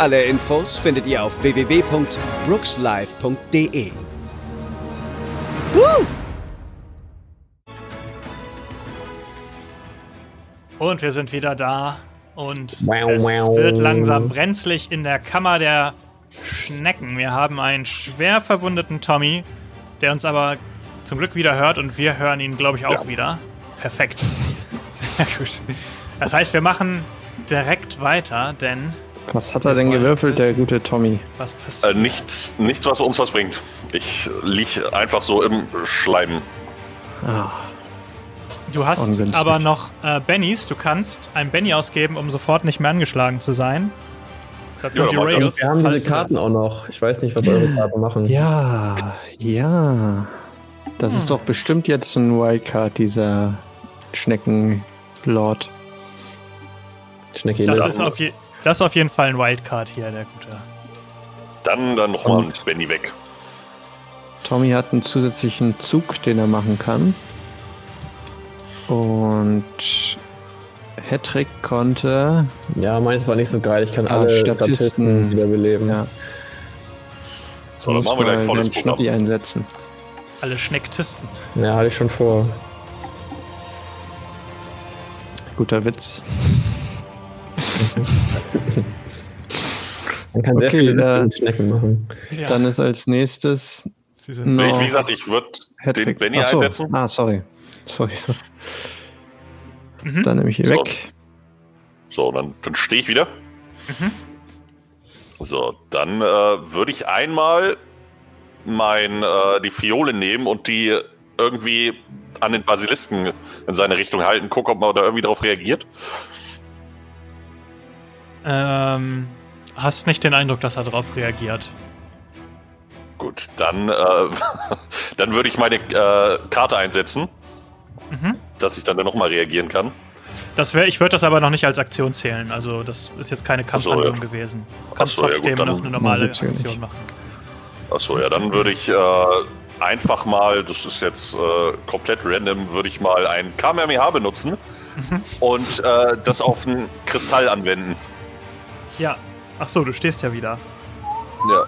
Alle Infos findet ihr auf www.brookslive.de. Woo! Und wir sind wieder da. Und Wow, es wow. wird langsam brenzlig in der Kammer der Schnecken. Wir haben einen schwer verwundeten Tommy, der uns aber zum Glück wieder hört und wir hören ihn, glaube ich, auch wieder. Perfekt. Sehr gut. Das heißt, wir machen direkt weiter, denn Was hat er denn gewürfelt, der gute Tommy? was Äh, passiert? nichts, nichts, was uns was bringt. Ich lieg einfach so im Schleim. Ah, Du hast ungünstig. aber noch äh, Bennys. Du kannst ein Benny ausgeben, um sofort nicht mehr angeschlagen zu sein. Das Ja, sind die ich das. Rails. Wir haben diese Karten auch noch. Ich weiß nicht, was eure Karten machen. ja, ja. Das ist doch bestimmt jetzt ein Wildcard, dieser Schneckenlord. Schnecki. Das Ja. ist, auf je das ist auf jeden Fall ein Wildcard hier, der gute. Dann, dann nochmal ein Benny weg. Tommy hat einen zusätzlichen Zug, den er machen kann. Und Hedrick konnte. Ja, meins war nicht so geil. Ich kann Ah, alle Statisten. Statisten wiederbeleben. Ja, So, dann muss machen wir gleich volles. Schnappi einsetzen. Alle Schnecktisten. Ja, hatte ich schon vor. Guter Witz. Man kann sehr Okay, viele äh, mit Schnecken machen. Ja, Dann ist als nächstes sie sind noch Ich, wie gesagt, ich würde den. Benny Ach so. einsetzen. Ah, sorry. Sorry, sorry. Mhm. Dann nehme ich ihn So. weg. So, dann, dann stehe ich wieder. Mhm. So, dann äh, würde ich einmal mein, äh, die Fiole nehmen und die irgendwie an den Basilisken in seine Richtung halten. Gucken, ob man da irgendwie drauf reagiert. Ähm, hast nicht den Eindruck, dass er darauf reagiert. Gut, dann, äh, dann würde ich meine äh, Karte einsetzen, Mhm. dass ich dann, nochmal reagieren kann. Das wär, ich würde das aber noch nicht als Aktion zählen. Also, das ist jetzt keine Kampfhandlung ja. gewesen. Du kannst so, ja, gut, trotzdem noch eine normale ja Aktion nicht. machen. Achso, ja, dann würde ich äh, einfach mal, das ist jetzt äh, komplett random, würde ich mal ein Kamehameha benutzen Mhm. und äh, das auf einen Kristall anwenden. Ja. Ach so, du stehst ja wieder. Ja,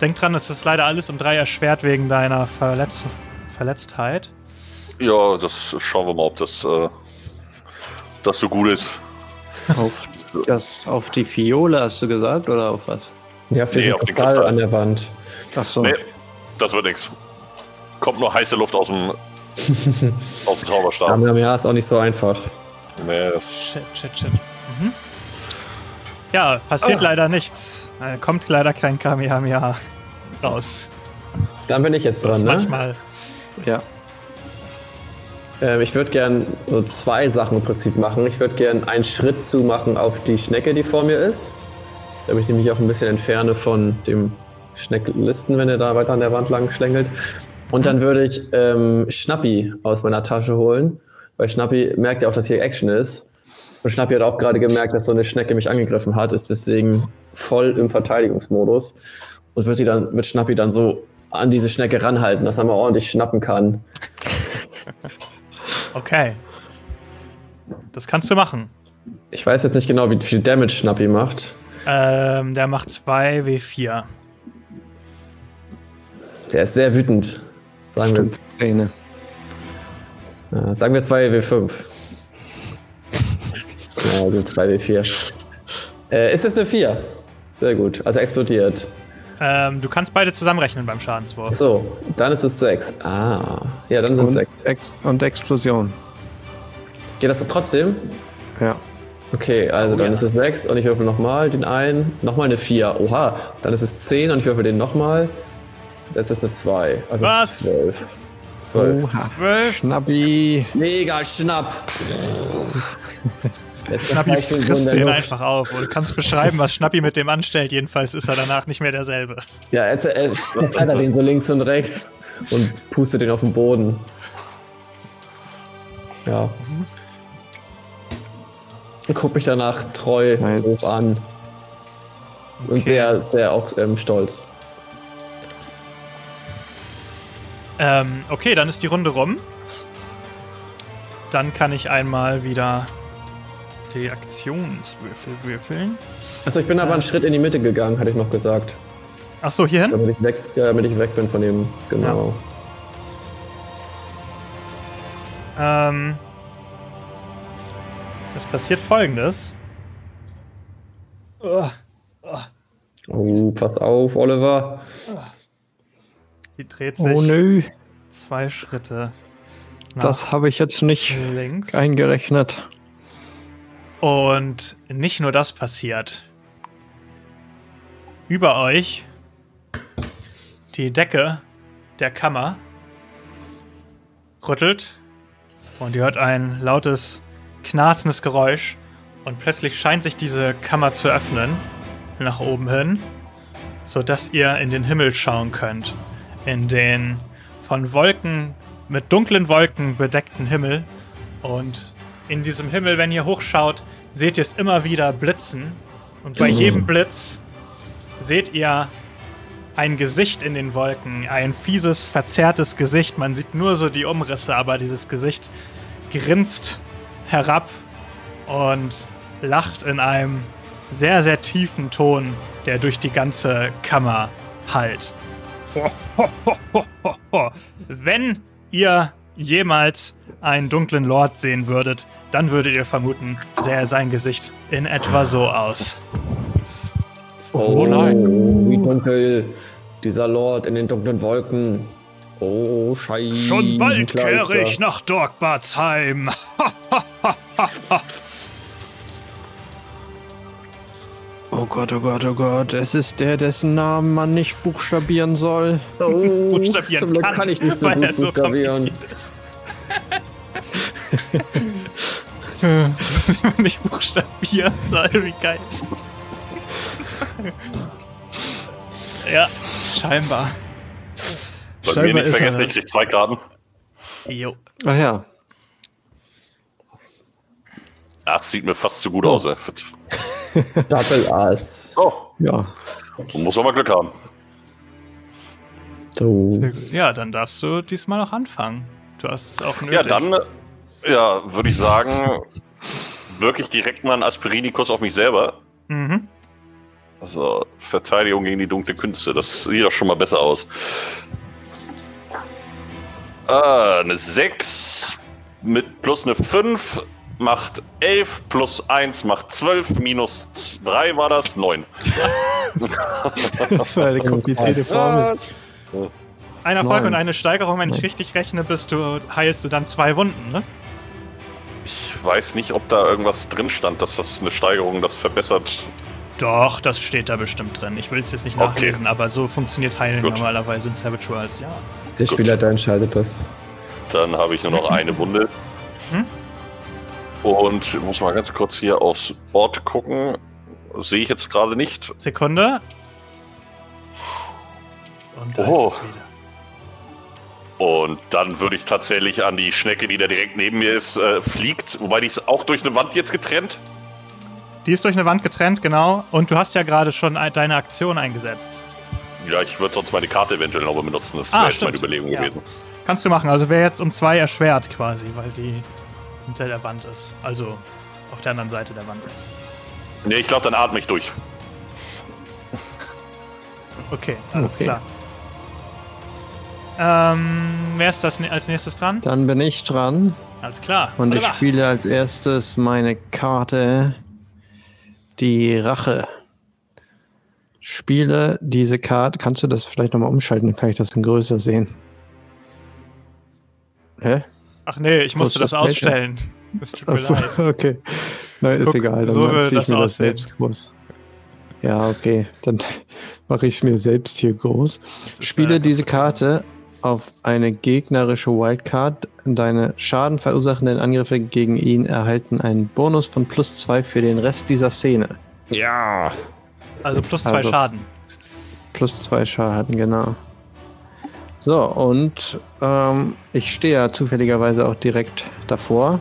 Denk dran, es ist leider alles um drei erschwert wegen deiner Verletz Verletztheit. ja das schauen wir mal, ob das, äh, das so gut ist. Auf, das, auf die Fiole hast du gesagt oder auf was? Ja, auf diesen Nee, auf den Kristall an der Wand. Ach so. Nee, das wird nichts. Kommt nur heiße Luft aus dem, aus dem Zauberstab. Kamehameha ist auch nicht so einfach. Nee, Shit, shit, shit. Mhm. Ja, passiert Ah. leider nichts. Kommt leider kein Kamehameha raus. Dann bin ich jetzt Das dran, ne? manchmal. Ja. Ähm, ich würde gern so zwei Sachen im Prinzip machen. Ich würde gern einen Schritt zu machen auf die Schnecke, die vor mir ist. Damit ich mich auch ein bisschen entferne von dem Schnecklisten, wenn er da weiter an der Wand lang schlängelt. Und dann würde ich ähm, Schnappi aus meiner Tasche holen, weil Schnappi merkt ja auch, dass hier Action ist. Und Schnappi hat auch gerade gemerkt, dass so eine Schnecke mich angegriffen hat, ist deswegen voll im Verteidigungsmodus und wird, die dann, wird Schnappi dann so an diese Schnecke ranhalten, dass er mal ordentlich schnappen kann. Okay. Das kannst du machen. Ich weiß jetzt nicht genau, wie viel Damage Schnappi macht. Ähm, der macht 2 W4. Der ist sehr wütend. Sagen wir, Stimmt, Zähne. ja, sagen wir 2W5. Ja, also 2W4. Äh, ist das eine 4? Sehr gut. Also explodiert. Ähm, du kannst beide zusammenrechnen beim Schadenswurf. So, dann ist es 6. Ah. Ja, dann sind es Und, 6. Ex und Explosion. Geht das trotzdem? Ja. Okay, also dann ist es 6 und ich würfel nochmal den einen. Nochmal eine 4. Oha. Dann ist es 10 und ich würfel den nochmal. Jetzt ist es eine 2. Also Was? 12. 12. Oha. 12. Schnappi. Mega Schnapp. Letztes Schnappi Beispiel frisst den einfach auf. Und du kannst beschreiben, was Schnappi mit dem anstellt. Jedenfalls ist er danach nicht mehr derselbe. Ja, er, er, er den so links und rechts und pustet den auf den Boden. Ja. Und guck mich danach treu Nice. hoch an. Und Okay. sehr, sehr auch ähm, stolz. Ähm, okay, dann ist die Runde rum. Dann kann ich einmal wieder die Aktionswürfel würfeln. Achso, ich bin aber einen Schritt in die Mitte gegangen, hatte ich noch gesagt. Achso, hier hin? Damit ich weg, ja, damit ich weg bin von dem. Genau. Ähm, es passiert folgendes. Oh, pass auf, Oliver. Die dreht sich Oh nö, zwei Schritte nach das habe ich jetzt nicht links. eingerechnet. Und nicht nur das passiert. Über euch die Decke der Kammer rüttelt und ihr hört ein lautes, knarzendes Geräusch und plötzlich scheint sich diese Kammer zu öffnen, nach oben hin, sodass ihr in den Himmel schauen könnt. In den von Wolken, mit dunklen Wolken bedeckten Himmel und in diesem Himmel, wenn ihr hochschaut, seht ihr es immer wieder blitzen. Und bei jedem Blitz seht ihr ein Gesicht in den Wolken. Ein fieses, verzerrtes Gesicht. Man sieht nur so die Umrisse, aber dieses Gesicht grinst herab und lacht in einem sehr, sehr tiefen Ton, der durch die ganze Kammer hallt. Wenn ihr jemals einen dunklen Lord sehen würdet, dann würdet ihr vermuten, sähe sein Gesicht in etwa so aus. Oh nein. Wie dunkel. Dieser Lord in den dunklen Wolken. Oh, scheiße. Schon bald kehre ich nach Dorkbarts Oh Gott, oh Gott, oh Gott. Es ist der, dessen Namen man nicht buchstabieren soll. Oh, buchstabieren zum Glück kann, kann ich nicht weil gut er so buchstabieren. nicht buchstabieren soll, wie geil. ja, scheinbar. Bei mir nicht ist er vergessen, ich krieg zwei Graden. Jo. Ach ja. Das sieht mir fast zu gut aus. ey. Double Ass. Oh, Ja. so muss man mal Glück haben. So. Ja, dann darfst du diesmal auch anfangen. Du hast es auch nötig. Ja, dann ja, würde ich sagen, wirklich direkt mal einen Aspirinikus auf mich selber. Mhm. Also Verteidigung gegen die dunkle Künste, das sieht doch schon mal besser aus. Ah, eine 6 mit plus eine 5 macht 11, plus 1 macht 12, minus 3 war das 9. Das war eine komplizierte Formel. Ein Erfolg und eine Steigerung, wenn ich richtig rechne, bist du, heilst du dann zwei Wunden, ne? Ich weiß nicht, ob da irgendwas drin stand, dass das eine Steigerung das verbessert. Doch, das steht da bestimmt drin. Ich will es jetzt nicht Okay. nachlesen, aber so funktioniert Heilen Gut. normalerweise in Savage Worlds, ja. Der Spielleiter entscheidet das. Dann habe ich nur noch eine Wunde. Hm? Und ich muss mal ganz kurz hier aufs Board gucken. Sehe ich jetzt gerade nicht. Sekunde. Und da Oh. ist es wieder. Und dann würde ich tatsächlich an die Schnecke, die da direkt neben mir ist, äh, fliegt. Wobei die ist auch durch eine Wand jetzt getrennt. Die ist durch eine Wand getrennt, genau. Und du hast ja gerade schon ein- deine Aktion eingesetzt. Ja, ich würde sonst meine Karte eventuell nochmal benutzen. Das Ah, wäre jetzt meine Überlegung Ja. gewesen. Kannst du machen. Also wäre jetzt um zwei erschwert quasi, weil die hinter der Wand ist. Also auf der anderen Seite der Wand ist. Nee, ich glaube, dann atme ich durch. Okay, alles Okay. klar. Ähm, wer ist das ne- als nächstes dran? Dann bin ich dran Alles klar. und ich Oliver. spiele als erstes meine Karte die Rache. Spiele diese Karte. Kannst du das vielleicht nochmal umschalten? Dann kann ich das in größer sehen. Hä? Ach nee, ich musste das das ausstellen. Es tut mir Achso, leid. okay. Na, ist Guck, egal. Dann so ziehe ich das mir das selbst groß. Ja, okay. Dann mache ich es mir selbst hier groß. Das Spiele diese Karte auf eine gegnerische Wildcard. Deine schadenverursachenden Angriffe gegen ihn erhalten einen Bonus von plus zwei für den Rest dieser Szene. Ja. Also plus zwei Also- Schaden. Plus zwei Schaden, genau. So, und ähm, ich stehe ja zufälligerweise auch direkt davor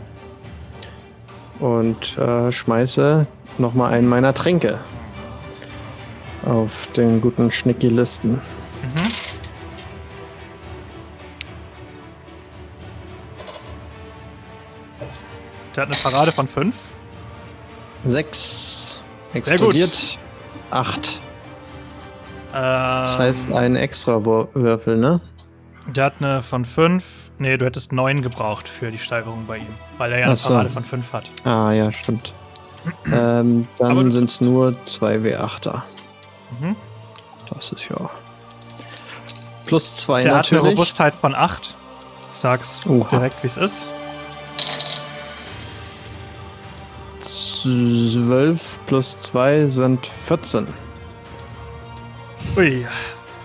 und äh, schmeiße nochmal einen meiner Tränke auf den guten Schnicki-Listen. Mhm. Der hat eine Parade von 5. Sechs gut. explodiert. Acht. Das Das heißt ein extra Würfel, ne? Der hat eine von 5. Nee, du hättest 9 gebraucht für die Steigerung bei ihm, weil er ja eine so. Parade von 5 hat. Ah, ja, stimmt. ähm, dann sind es nur zwei W8er. Mhm. Das ist ja. Plus zwei Der hat eine natürlich. Robustheit von 8. Ich sag's Oha. direkt, wie es ist. 12 plus 2 sind 14. Ui.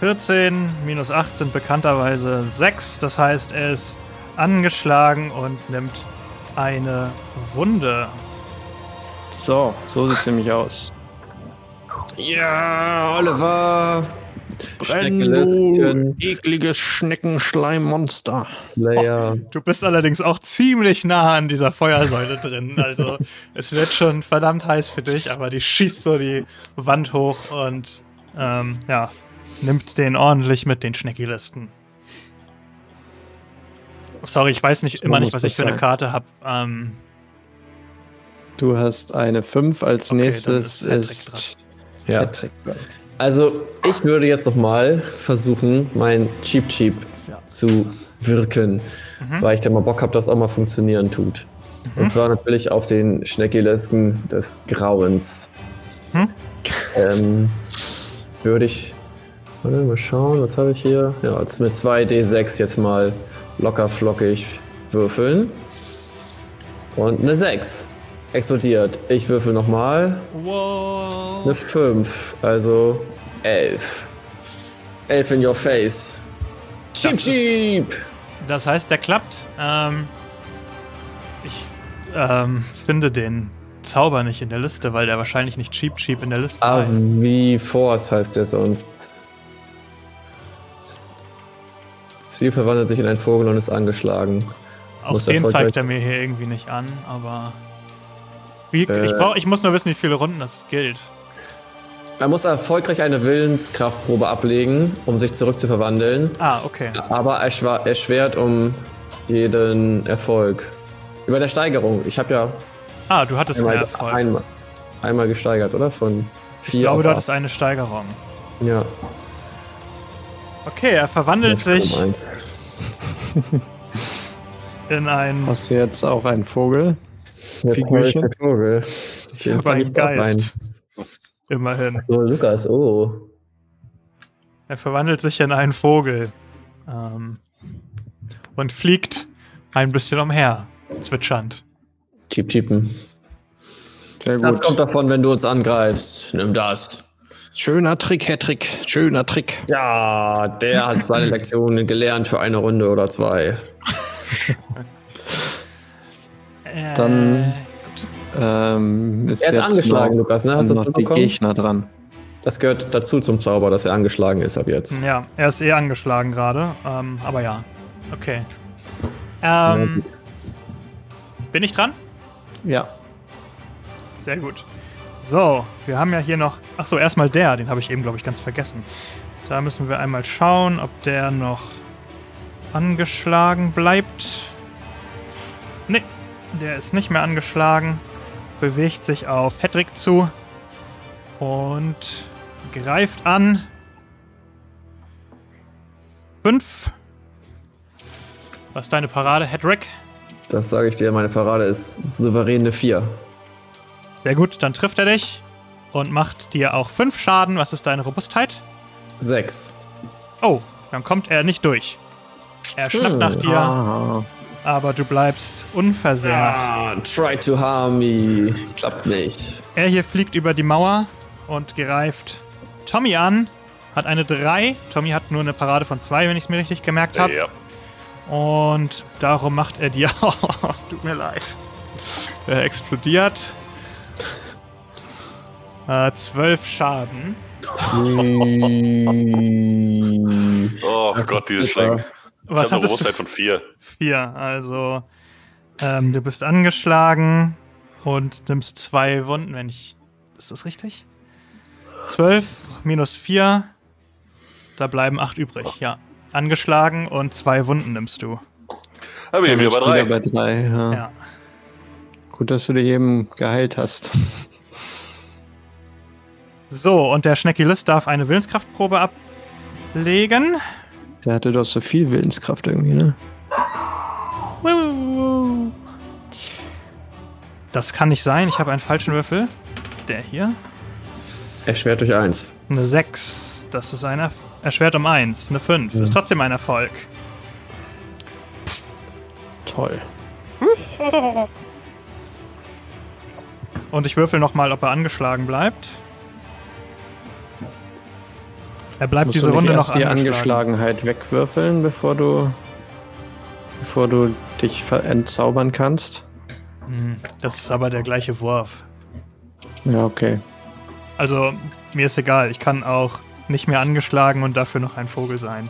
14 minus 8 sind bekannterweise 6. Das heißt, er ist angeschlagen und nimmt eine Wunde. So, so sieht es nämlich aus. Ja, Oliver. Brenn, Schneckelöschen. du ekliges Schneckenschleimmonster. Slayer. Du bist allerdings auch ziemlich nah an dieser Feuersäule drin. Also es wird schon verdammt heiß für dich, aber die schießt so die Wand hoch und ähm, ja, nimmt den ordentlich mit den Schneckilisten. Sorry, ich weiß nicht immer nicht, was ich für eine. Karte habe. Ähm, Du hast eine 5, als Okay, dann nächstes ist ist. Ja. Also, ich würde jetzt noch mal versuchen, mein Cheap Cheap ja. zu wirken, Mhm. weil ich da mal Bock habe, dass auch mal funktionieren tut. Und zwar natürlich auf den Schneckilesken des Grauens. Mhm. Ähm, würde ich. Warte, mal schauen, was habe ich hier? Ja, jetzt mit 2d6 jetzt mal locker flockig würfeln. Und eine 6 explodiert. Ich würfel nochmal. Wow. Eine 5, also 11. 11 in your face. Cheap, Das ist- cheap! Das heißt, der klappt. Ähm, ich ähm, finde den Zauber nicht in der Liste, weil der wahrscheinlich nicht Cheap Cheap in der Liste Ah, heißt. wie Force heißt der sonst. Ziel verwandelt sich in einen Vogel und ist angeschlagen. Auch muss den zeigt er mir hier irgendwie nicht an, aber. Wie, ich, Äh. brauch, ich muss nur wissen, wie viele Runden das gilt. Er muss erfolgreich eine Willenskraftprobe ablegen, um sich zurückzuverwandeln, Ah, okay. aber erschwert um jeden Erfolg. Über der Steigerung. Ich habe ja Ah, du hattest einen einmal, Erfolg. einmal, einmal gesteigert, oder? Von ich vier glaube, auf du hattest eine Steigerung. Ja. Okay, er verwandelt sich Um eins. in ein. Hast du jetzt auch einen Vogel? Jetzt Figürchen? ich Vogel. Ich habe einen ich rein. Geist. Immerhin. So, Lukas, oh. Er verwandelt sich in einen Vogel. Ähm, und fliegt ein bisschen umher, zwitschernd. Cheap Cheapen. Sehr gut. Das kommt davon, wenn du uns angreifst. Nimm das. Schöner Trick, Hattrick. Schöner Trick. Ja, der hat seine Lektionen gelernt für eine Runde oder zwei. Äh, Dann-. Ähm, ist Er ist jetzt angeschlagen, noch, Lukas, ne? Hast noch das die? Gegner dran. Das gehört dazu zum Zauber, dass er angeschlagen ist ab jetzt. Ja, er ist eh angeschlagen gerade. Ähm, aber ja. Okay. Ähm, bin ich dran? Ja. Sehr gut. So, wir haben ja hier noch. Achso, erstmal der, den habe ich eben, glaube ich, ganz vergessen. Da müssen wir einmal schauen, ob der noch angeschlagen bleibt. Nee, der ist nicht mehr angeschlagen. Bewegt sich auf Hedrick zu und greift an. Fünf. Was ist deine Parade, Hedrick? Das sage ich dir, meine Parade ist souveräne 4. Sehr gut, dann trifft er dich und macht dir auch 5 Schaden. Was ist deine Robustheit? 6. Oh, dann kommt er nicht durch. Er schnappt nach dir, Ah, aber du bleibst unversehrt. Ah, try to harm me. Klappt nicht. Er hier fliegt über die Mauer und greift Tommy an. hat eine 3. Tommy hat nur eine Parade von 2, wenn ich es mir richtig gemerkt habe. Ja. Und darum macht er dir. Es tut mir leid. Er explodiert. Äh, 12 Schaden. Oh Das Gott, ist diese super. Schrecken. Ich Was habe eine? Bewusstheit von 4. 4. Also, ähm, du bist angeschlagen und nimmst zwei Wunden, wenn ich. Ist das richtig? 12 minus 4. Da bleiben 8 übrig, ja. Angeschlagen und zwei Wunden nimmst du. Da bin ich wieder bei Wieder 3. bei drei, ja. Ja. Gut, dass du dich eben geheilt hast. So, und der Schnecki List darf eine Willenskraftprobe ablegen. Der hatte doch so viel Willenskraft irgendwie, ne? Das kann nicht sein. Ich habe einen falschen Würfel. Der hier. Erschwert durch 1. Eine 6. Das ist ein Erf erschwert um 1. Eine 5. Ist trotzdem ein Erfolg. Toll. Und ich würfel nochmal, ob er angeschlagen bleibt. Er bleibt Musst diese du nicht Runde noch erst die angeschlagen. Angeschlagenheit wegwürfeln, bevor du bevor du dich entzaubern kannst? Hm, Das ist aber der gleiche Wurf. Ja, okay. Also, mir ist egal. Ich kann auch nicht mehr angeschlagen und dafür noch ein Vogel sein.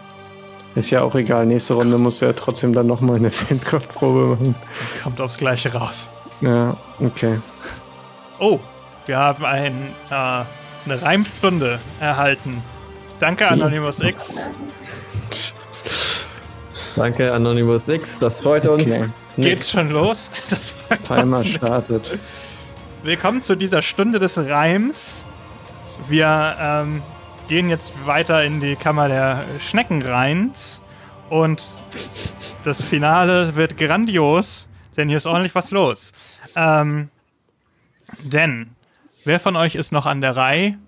Ist ja auch egal. Nächste Runde du ja trotzdem dann nochmal eine Willenskraftprobe machen. Das kommt aufs Gleiche raus. Ja, okay. Oh, wir haben ein, äh, eine Reimstunde erhalten. Danke, Anonymous X. Danke, Anonymous X. Das freut uns. Okay. Geht's schon los? Das freut Timer startet. Willkommen zu dieser Stunde des Reims. Wir ähm, gehen jetzt weiter in die Kammer der Schnecken rein. Und das Finale wird grandios, denn hier ist ordentlich was los. Ähm, denn, wer von euch ist noch an der Reihe?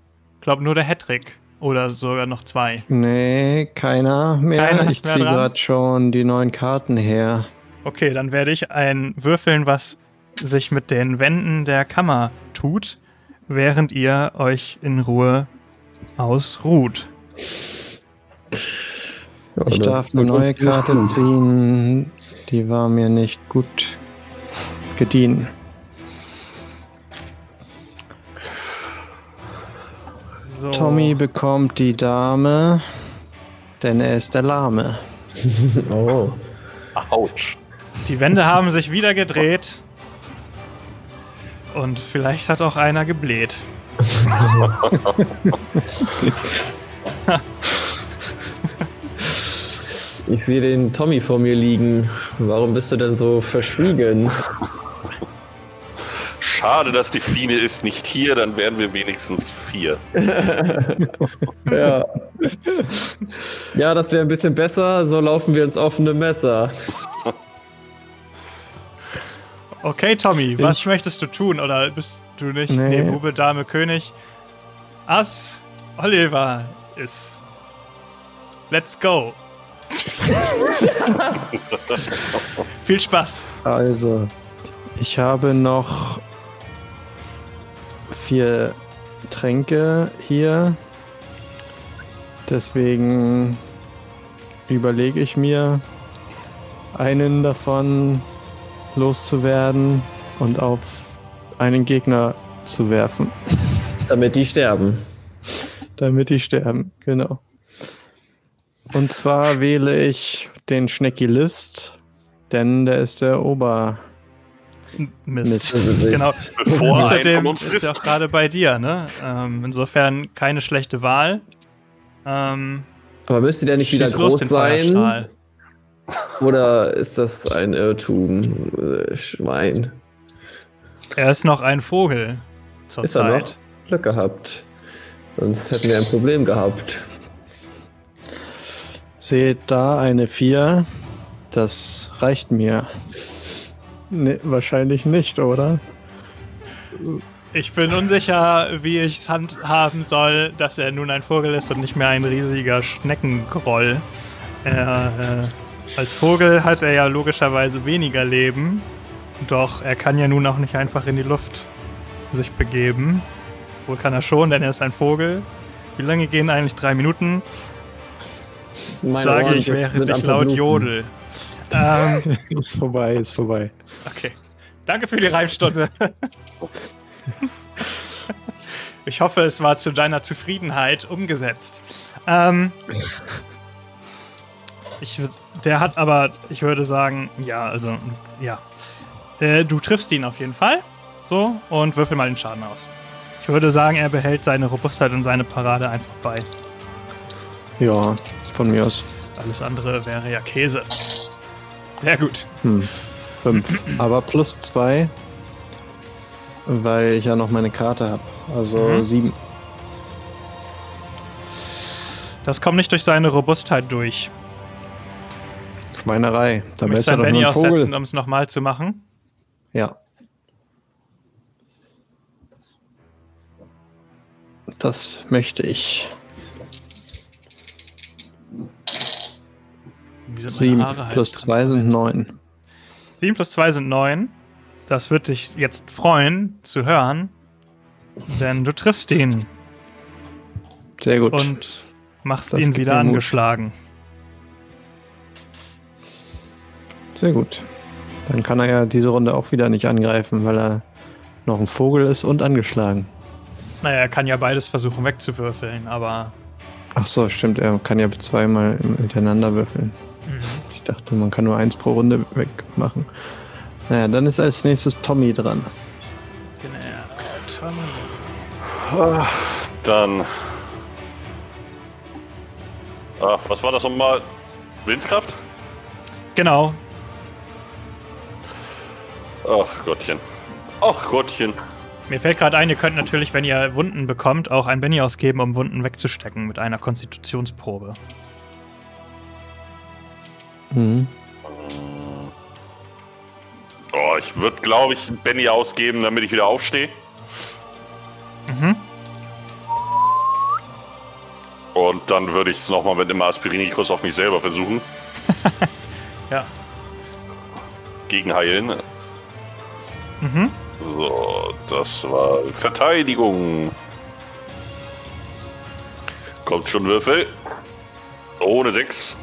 Glaub nur der Hattrick. Oder sogar noch zwei. Nee, keiner mehr. Keiner ich ziehe gerade schon die neuen Karten her. Okay, dann werde ich ein würfeln, was sich mit den Wänden der Kammer tut, während ihr euch in Ruhe ausruht. Ja, Ich darf eine neue Karte ziehen. Die war mir nicht gut gedient. So. Tommy bekommt die Dame, denn er ist der Lahme. Oh. Autsch. Die Wände haben sich wieder gedreht. Und vielleicht hat auch einer gebläht. Ich sehe den Tommy vor mir liegen. Warum bist du denn so verschwiegen? Schade, dass die Fine ist nicht hier, dann wären wir wenigstens vier. Ja. Ja, das wäre ein bisschen besser. So laufen wir ins offene Messer. Okay, Tommy, was Ich- möchtest du tun? Oder bist du nicht? Nee. Nee, Bube, Dame, König. Ass, Oliver ist. Let's go. Viel Spaß. Also, ich habe noch vier Tränke hier. Deswegen überlege ich mir, einen davon loszuwerden und auf einen Gegner zu werfen, Damit die sterben. damit die sterben. Genau. Und zwar wähle ich den Schnecki List, denn der ist der Ober. Mist. Mist. genau. Bevor Außerdem ist er auch gerade bei dir, ne? Ähm, insofern keine schlechte Wahl. Ähm, Aber müsste der nicht wieder groß sein? Oder ist das ein Irrtum? Äh, Schwein. Er ist noch ein Vogel Ist er noch? Glück gehabt. Sonst hätten wir ein Problem gehabt. Seht da eine 4. Das reicht mir. Ne, wahrscheinlich nicht, oder? Ich bin unsicher, wie ich es handhaben soll, dass er nun ein Vogel ist und nicht mehr ein riesiger Schneckengroll. Er, äh, als Vogel hat er ja logischerweise weniger Leben, doch er kann ja nun auch nicht einfach in die Luft sich begeben. Wohl kann er schon, denn er ist ein Vogel. Wie lange gehen eigentlich drei Minuten? Meine Sage Ohren ich, während ich laut Verbluten. jodel. Ähm, ist vorbei, ist vorbei. okay. Danke für die Reimstunde. Ich hoffe, es war zu deiner Zufriedenheit umgesetzt. Ähm, ich, der hat aber, ich würde sagen, ja, also, ja. Äh, du triffst ihn auf jeden Fall. So, und würfel mal den Schaden aus. Ich würde sagen, er behält seine Robustheit und seine Parade einfach bei. Ja, von mir aus. Alles andere wäre ja Käse. Sehr gut. Hm. Fünf. Aber plus zwei, weil ich ja noch meine Karte habe. Also Mhm. sieben. Das kommt nicht durch seine Robustheit durch. Schweinerei. Ist er ein doch Benny nur ein Vogel. aussetzen, um es nochmal zu machen. Ja. Das möchte ich. Sieben halt plus zwei sind neun. 7 plus 2 sind 9. Das wird dich jetzt freuen zu hören, denn du triffst ihn Sehr gut. und machst Das ihn wieder mir Mut. Sehr gut. Dann kann er ja diese Runde auch wieder nicht angreifen, weil er noch ein Vogel ist und angeschlagen. Naja, er kann ja beides versuchen wegzuwürfeln, aber Ach so, stimmt. Er kann ja zweimal miteinander würfeln. Ich dachte, man kann nur eins pro Runde wegmachen. Naja, dann ist als nächstes Tommy dran. genau. Tommy. Ah, Dann. Ach, was war das nochmal? Willenskraft? Genau. Ach Gottchen. Ach Gottchen. Mir fällt gerade ein, ihr könnt natürlich, wenn ihr Wunden bekommt, auch ein Benny ausgeben, um Wunden wegzustecken mit einer Konstitutionsprobe. Mhm. Oh, ich würde, glaube ich, einen Benny ausgeben, damit ich wieder aufstehe. Mhm. Und dann würde ich es nochmal mit einem Aspirinikus auf mich selber versuchen. Ja. Gegenheilen. Mhm. So, das war Verteidigung. Kommt schon Würfel. Ohne 6.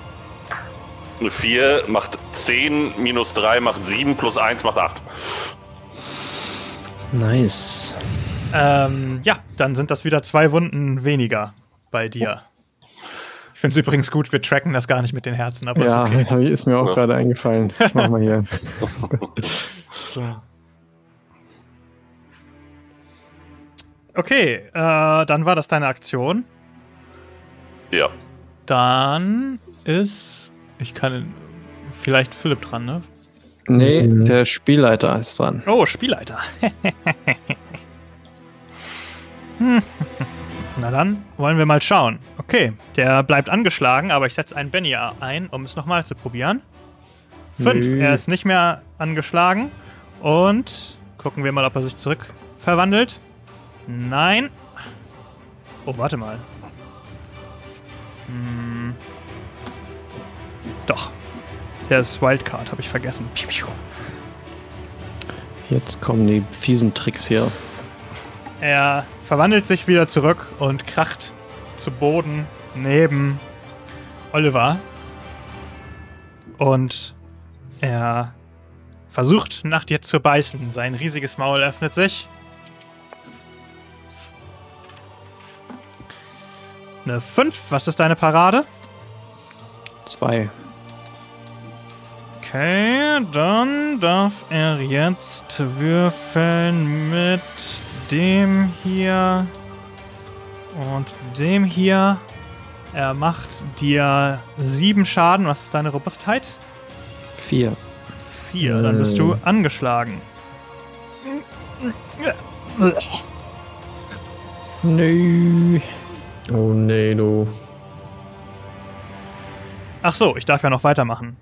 Eine 4 macht 10, minus 3 macht 7, plus 1 macht 8. Nice. Ähm, ja, dann sind das wieder zwei Wunden weniger bei dir. Ich finde es übrigens gut, wir tracken das gar nicht mit den Herzen, aber Ja, ist okay. ist mir auch Ja. gerade eingefallen. Ich mach mal hier. So. Okay, äh, dann war das deine Aktion. Ja. Dann ist. Ich kann. Vielleicht Philipp dran, ne? Nee, der Spielleiter ist dran. Oh, Spielleiter. Hm. Na dann wollen wir mal schauen. Okay, der bleibt angeschlagen, aber ich setze einen Benny ein, um es nochmal zu probieren. Fünf, Nö. er ist nicht mehr angeschlagen. Und gucken wir mal, ob er sich zurück verwandelt. Nein. Oh, warte mal. Hm. Doch. Der ist Wildcard, habe ich vergessen. Jetzt kommen die fiesen Tricks hier. Er verwandelt sich wieder zurück und kracht zu Boden neben Oliver. Und er versucht nach dir zu beißen. Sein riesiges Maul öffnet sich. Eine 5. Was ist deine Parade? Zwei. Okay, dann darf er jetzt würfeln mit dem hier und dem hier. Er macht dir sieben Schaden. Was ist deine Robustheit? Vier. Vier. Dann bist du angeschlagen. Nö. Oh nee, du. Ach so, ich darf ja noch weitermachen.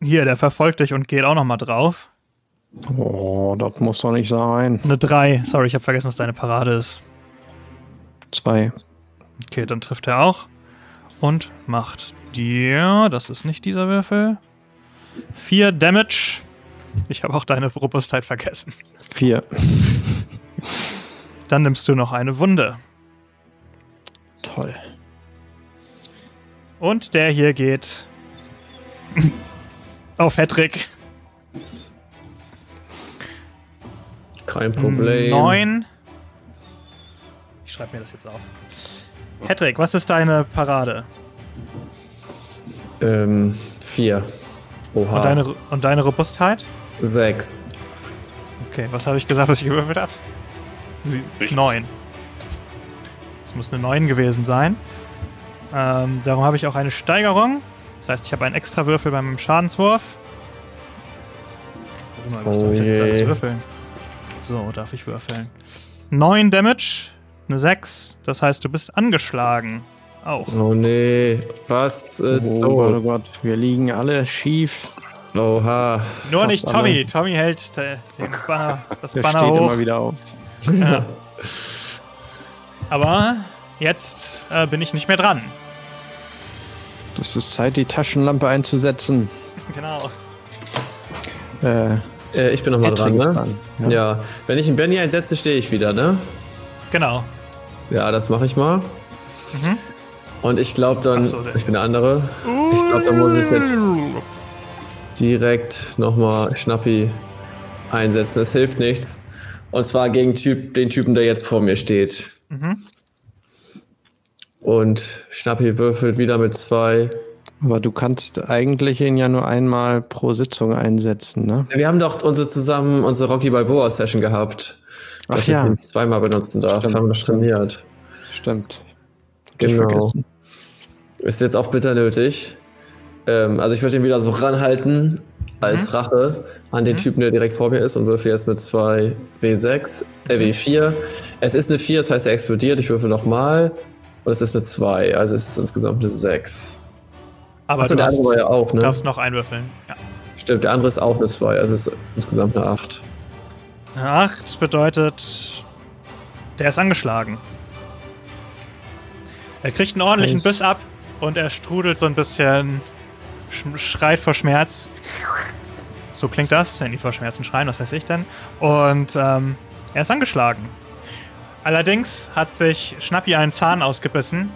Hier, der verfolgt dich und geht auch noch mal drauf. Oh, das muss doch nicht sein. Eine 3. Sorry, ich habe vergessen, was deine Parade ist. Zwei. Okay, dann trifft er auch. Und macht dir, das ist nicht dieser Würfel, 4 Damage. Ich habe auch deine Robustheit vergessen. Vier. Dann nimmst du noch eine Wunde. Toll. Und der hier geht auf Hattrick. Kein Problem. Neun. Ich schreibe mir das jetzt auf. Hattrick, was ist deine Parade? Ähm, vier. Oha. Und deine, und deine Robustheit? Sechs. Okay, was habe ich gesagt, was ich gewürfelt habe? Sie- Nichts. Neun. Das muss eine 9 gewesen sein. Ähm, darum habe ich auch eine Steigerung. Das heißt, ich habe einen extra Würfel beim Schadenswurf. Warte mal, was Oh darf ich denn jetzt je. alles würfeln? So, darf ich würfeln. 9 Damage, eine 6. Das heißt, du bist angeschlagen. Auch. Oh nee. Was ist oh Gott, oh los? Gott, wir liegen alle schief. Oha. Nur fast nicht alle. Tommy. Tommy hält äh, den Banner, das Der Banner steht hoch. immer wieder auf. Ja. Aber jetzt äh, bin ich nicht mehr dran. Das ist Zeit, die Taschenlampe einzusetzen. Genau. Äh, Äh, ich bin nochmal dran, ne? dran, Ja. Ja. Wenn ich einen Benny einsetze, stehe ich wieder, ne? Genau. Ja, das mache ich mal. Mhm. Und ich glaube dann, so, ich bin der andere. Ich glaube, da muss ich jetzt direkt nochmal Schnappi einsetzen. Es hilft nichts. Und zwar gegen typ, den Typen, der jetzt vor mir steht. Mhm. Und Schnappi würfelt wieder mit zwei. Aber du kannst eigentlich ihn ja nur einmal pro Sitzung einsetzen, ne? Wir haben doch unsere zusammen unsere Rocky Balboa Session gehabt. Ach dass ja. ich ihn zweimal benutzen darf. Das Stimmt, haben wir doch trainiert. Stimmt. Genau. vergessen. Ist jetzt auch bitter nötig. Ähm, also ich würde ihn wieder so ranhalten als Rache an den Mhm. Typen, der direkt vor mir ist und würfel jetzt mit zwei W6, äh, W4. Es ist eine 4, das heißt er explodiert. Ich würfel nochmal und es ist eine 2, also es ist insgesamt eine 6. Aber Achso, du der andere war ja auch, ne? darfst noch einwürfeln. Ja. Stimmt, der andere ist auch eine 2, also es ist insgesamt eine 8. Eine 8 bedeutet, der ist angeschlagen. Er kriegt einen ordentlichen. Biss ab und er strudelt so ein bisschen, sch schreit vor Schmerz. So klingt das, wenn die vor Schmerzen schreien, was weiß ich denn. Und ähm, er ist angeschlagen. Allerdings hat sich Schnappi einen Zahn ausgebissen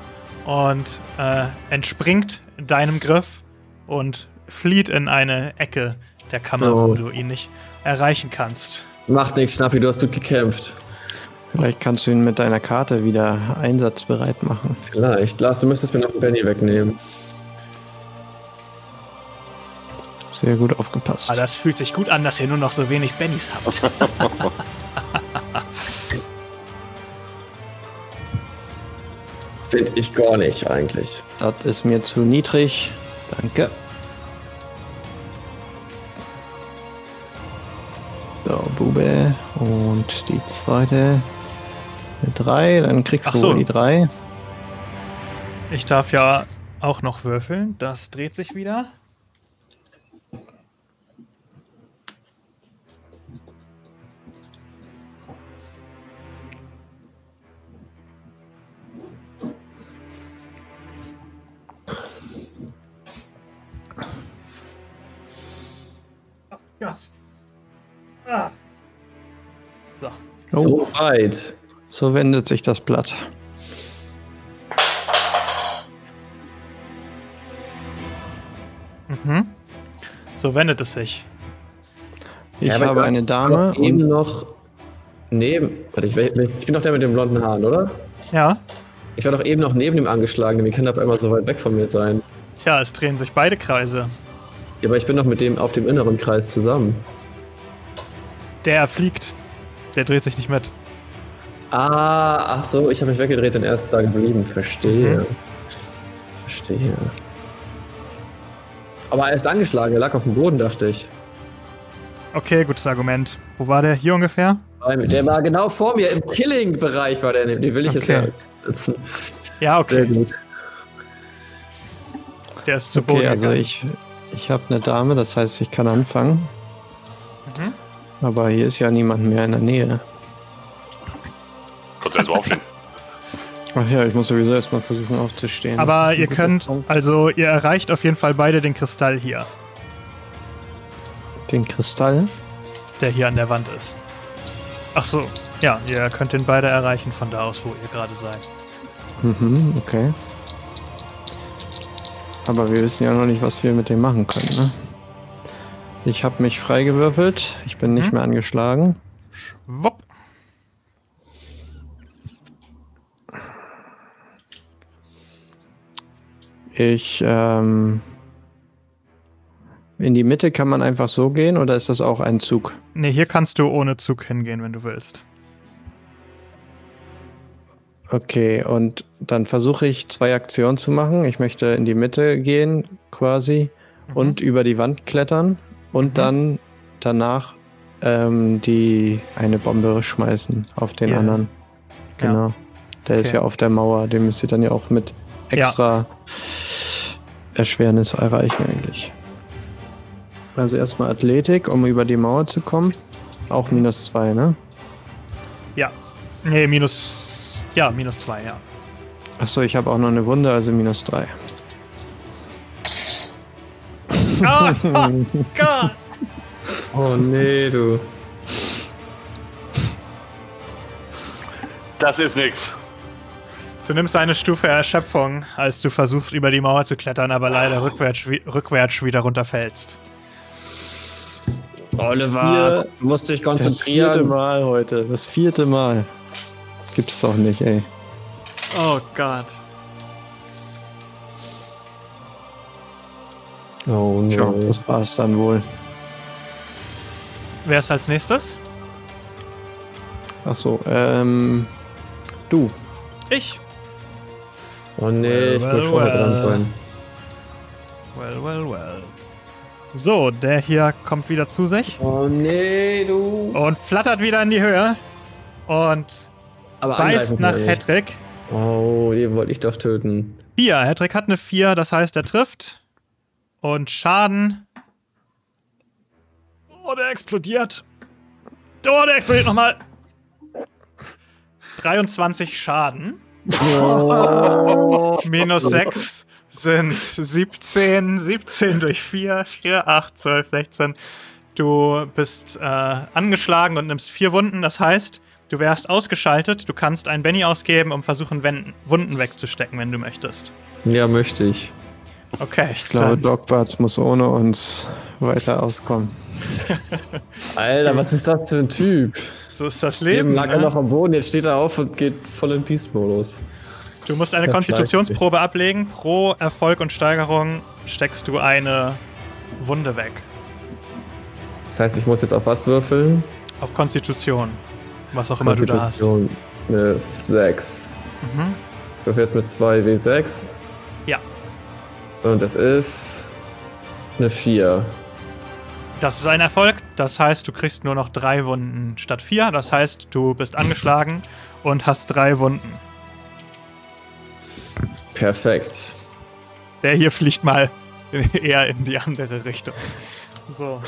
und äh, entspringt deinem Griff und flieht in eine Ecke der Kammer, Oh. wo du ihn nicht erreichen kannst. Macht nichts, Schnappi, du hast gut gekämpft. Vielleicht kannst du ihn mit deiner Karte wieder einsatzbereit machen. Vielleicht. Lars, du müsstest mir noch einen Benny wegnehmen. Sehr gut aufgepasst. Aber das fühlt sich gut an, dass ihr nur noch so wenig Bennys habt. Finde ich gar nicht eigentlich. Das ist mir zu niedrig. Danke. So, Bube. Und die zweite. Eine drei. Dann kriegst Ach du so. die drei. Ich darf ja auch noch würfeln. Das dreht sich wieder. Gas. Ah. So. Oh. So weit. So wendet sich das Blatt. Mhm. So wendet es sich. Ich Ja, habe eine war Dame eben und noch neben. Warte, ich, ich bin doch der mit den blonden Haaren, oder? Ja. Ich war doch eben noch neben dem Angeschlagenen. Wie kann der auf einmal so weit weg von mir sein? Tja, es drehen sich beide Kreise. Ja, aber ich bin doch mit dem auf dem inneren Kreis zusammen. Der fliegt. Der dreht sich nicht mit. Ah, ach so, ich habe mich weggedreht und er ist da geblieben. Verstehe. Mhm. Verstehe. Aber er ist angeschlagen, er lag auf dem Boden, dachte ich. Okay, gutes Argument. Wo war der? Hier ungefähr? Der war genau vor mir, im Killing-Bereich war der. Den will ich Okay. jetzt ja sitzen. Ja, Sehr okay. gut. Der ist zu Boden. okay, also gegangen. ich, ich habe eine Dame, das heißt, ich kann anfangen. Mhm. Aber hier ist ja niemand mehr in der Nähe. Konntest du erstmal aufstehen. Ach ja, ich muss sowieso erstmal versuchen aufzustehen. Aber ihr könnt, Punkt. also ihr erreicht auf jeden Fall beide den Kristall hier, Den Kristall. der hier an der Wand ist. Ach so, ja, ihr könnt den beide erreichen von da aus, wo ihr gerade seid. Mhm, okay. Aber wir wissen ja noch nicht, was wir mit dem machen können, ne? Ich habe mich freigewürfelt. Ich bin nicht Mhm. mehr angeschlagen. Wupp. Ich, ähm. In die Mitte kann man einfach so gehen oder ist das auch ein Zug? Ne, hier kannst du ohne Zug hingehen, wenn du willst. Okay, und dann versuche ich zwei Aktionen zu machen. Ich möchte in die Mitte gehen, quasi, und über die Wand klettern und dann danach ähm, die eine Bombe schmeißen auf den Ja. anderen. Ja. Genau. Der ist Okay. ja auf der Mauer, den müsst ihr dann ja auch mit extra Erschwernis erreichen eigentlich. Also erstmal Athletik, um über die Mauer zu kommen. Auch minus zwei, ne? Ja. Nee, minus. Ja, minus zwei, ja. Achso, ich habe auch noch eine Wunde, also minus drei. Oh, Gott! Oh nee, du. Das ist nix. Du nimmst eine Stufe Erschöpfung, als du versuchst, über die Mauer zu klettern, aber leider rückwärts, wi- rückwärts wieder runterfällst. Oliver, du musst dich Das vierte konzentrieren. Mal heute. Das vierte Mal. Gibt's doch nicht, ey. Oh Gott. Oh Tja, nee. das war's dann wohl. Wer ist als nächstes? Achso, ähm. Du. Ich. Oh nee, ich Well, wollte well, vorher well. dran sein. Well, well, well. So, der hier kommt wieder zu sich Oh nee, du. und flattert wieder in die Höhe und Aber beißt nach. Hedrick. Oh, den wollte ich doch töten. 4. Hedrick hat eine 4, das heißt, er trifft. Und Schaden. Oh, der explodiert. Oh, der explodiert nochmal. 23 Schaden. Minus 6 sind 17. 17 durch 4. 4, 8, 12, 16. Du bist äh, angeschlagen und nimmst 4 Wunden. Das heißt, du wärst ausgeschaltet. Du kannst einen Benny ausgeben, um versuchen, Wunden wegzustecken, wenn du möchtest. Ja, möchte ich. Okay, Ich glaube, Dogbarts muss ohne uns weiter auskommen. Alter, was ist das für ein Typ? so ist das Eben Leben. lag er Ne? noch am Boden, jetzt steht er auf und geht voll in Peace-Modus. Du musst eine Das Konstitutionsprobe ablegen. Pro Erfolg und Steigerung steckst du eine Wunde weg. Das heißt, ich muss jetzt auf was würfeln? Auf Konstitution. Was auch immer du da hast. Eine 6. Mhm. Ich würfel jetzt mit 2 W6. Ja. Und das ist eine 4. Das ist ein Erfolg. Das heißt, du kriegst nur noch drei Wunden statt vier. Das heißt, du bist angeschlagen und hast drei Wunden. Perfekt. Der hier fliegt mal eher in die andere Richtung. So.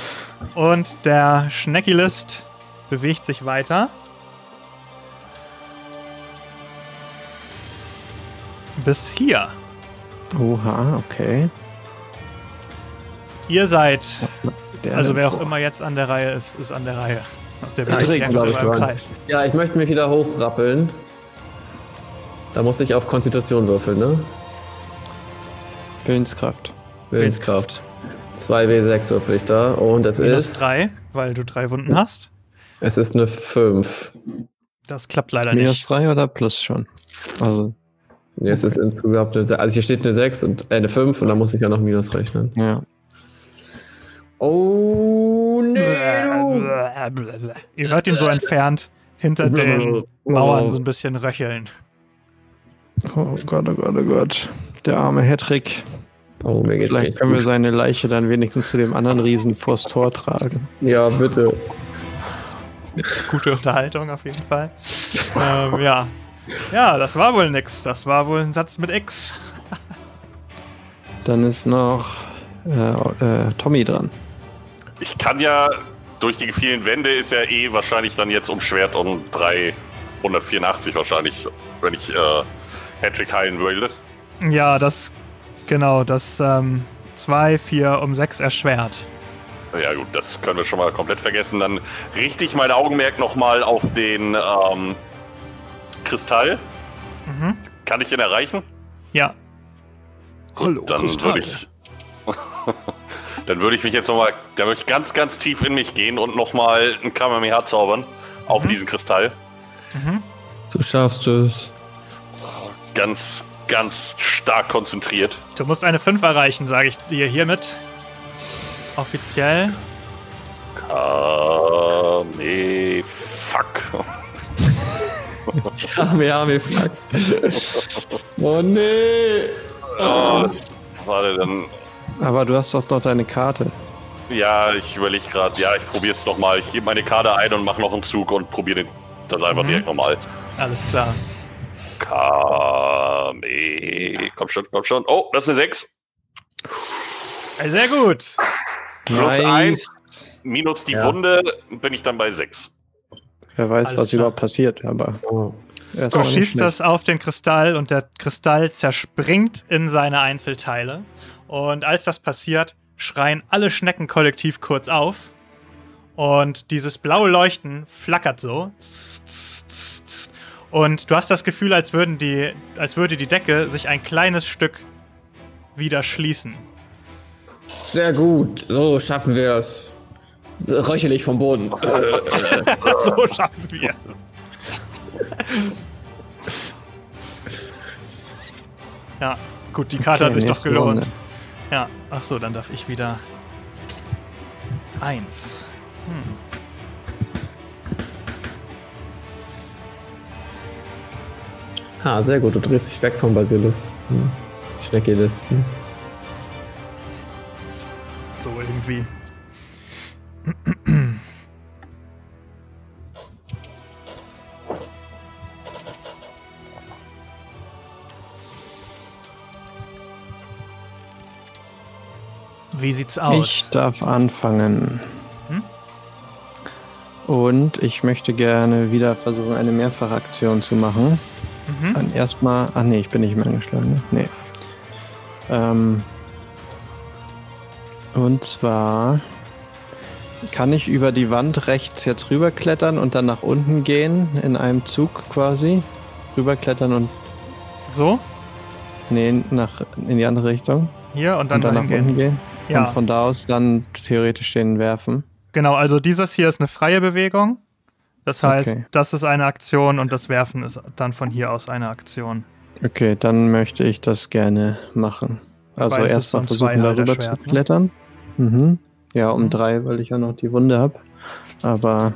Und der Schneckilist bewegt sich weiter. Bis hier. Oha, okay. Ihr seid, also wer auch vor? immer jetzt an der Reihe ist, ist an der Reihe. Der Ja, bewegt ich sich einfach glaub, immer ich. Kreis. Ja, ich möchte mich wieder hochrappeln. Da muss ich auf Konstitution würfeln, ne? Willenskraft. Willenskraft. 2W6 würfel ich da. Und es Minus ist. drei, weil du drei Wunden hast. Es ist eine 5. Das klappt leider Minus nicht. 3 oder plus schon? Also, Nee, es ist insgesamt eine 6. Also hier steht eine 6 und äh, eine 5 und da muss ich ja noch Minus rechnen. ja. Oh, Ihr hört ihn so entfernt hinter den Mauern so ein bisschen röcheln. Oh Gott, oh Gott, oh Gott. Der arme Hedrick. Oh, mir geht's Vielleicht können wir gut. seine Leiche dann wenigstens zu dem anderen Riesen vors Tor tragen. Ja, bitte. Gute Unterhaltung auf jeden Fall. ähm, ja. Ja, das war wohl nix. Das war wohl ein Satz mit X. Dann ist noch äh, äh, Tommy dran. Ich kann ja, durch die vielen Wände ist ja eh wahrscheinlich dann jetzt umschwert um 384 wahrscheinlich, wenn ich äh, Hattrick heilen würde. Ja, das. Genau, das 2, 4 um 6 erschwert. Ja gut, das können wir schon mal komplett vergessen. Dann richte ich mein Augenmerk nochmal auf den ähm, Kristall. Mhm. kann ich ihn erreichen? Ja. Hallo, Dann Kristalle. würde ich. dann würde ich mich jetzt nochmal. Da würde ich ganz, ganz tief in mich gehen und nochmal ein Kamehameha zaubern auf Mhm. diesen Kristall. Mhm. Du schaffst es. Ganz, ganz stark konzentriert. Du musst eine 5 erreichen, sage ich dir hiermit. Offiziell. Kame. Fuck. Ja, wir haben fuck. Oh nee. Oh, das, warte, dann. Aber du hast doch noch deine Karte. Ja, ich überlege gerade. Ja, ich probiere es nochmal. Ich gebe meine Karte ein und mache noch einen Zug und probiere das einfach Mhm. direkt nochmal. Alles klar. Kame. Komm schon, komm schon. Oh, das ist eine 6. Ey, Sehr gut. Plus eins. Minus die Ja. Wunde bin ich dann bei 6. Wer weiß, Alles was klar. überhaupt passiert, aber Oh. Du schießt das auf den Kristall und der Kristall zerspringt in seine Einzelteile. Und als das passiert, schreien alle Schnecken kollektiv kurz auf. Und dieses blaue Leuchten flackert so. Und du hast das Gefühl, als, würden die, als würde die Decke sich ein kleines Stück wieder schließen. Sehr gut. So schaffen wir es. Röchelig vom Boden. so schaffen wir es. Ja, gut, die Karte Okay, hat sich doch gelohnt. Runde. Ja, ach so, dann darf ich wieder. Eins. Hm. Ha, sehr gut. Du drehst dich weg vom Basilisten. Schneckilisten. So irgendwie. Wie sieht's aus? Ich darf anfangen. Hm? Und ich möchte gerne wieder versuchen, eine Mehrfachaktion zu machen. Mhm. Dann erstmal. Ach nee, ich bin nicht mehr angeschlagen. Ne? Nee. Ähm, und zwar kann ich über die Wand rechts jetzt rüberklettern und dann nach unten gehen, in einem Zug quasi. Rüberklettern und. So, Nee, nach, in die andere Richtung. hier und dann, und dann nach dahin unten gehen. gehen. Ja, Und von da aus dann theoretisch den werfen. genau. Also dieses hier ist eine freie Bewegung. Das heißt, Okay. das ist eine Aktion und das Werfen ist dann von hier aus eine Aktion. Okay, dann möchte ich das gerne machen. Also erstmal versuchen, darüber zu ne? klettern. Mhm. Ja, um Mhm. drei, weil ich ja noch die Wunde habe. Aber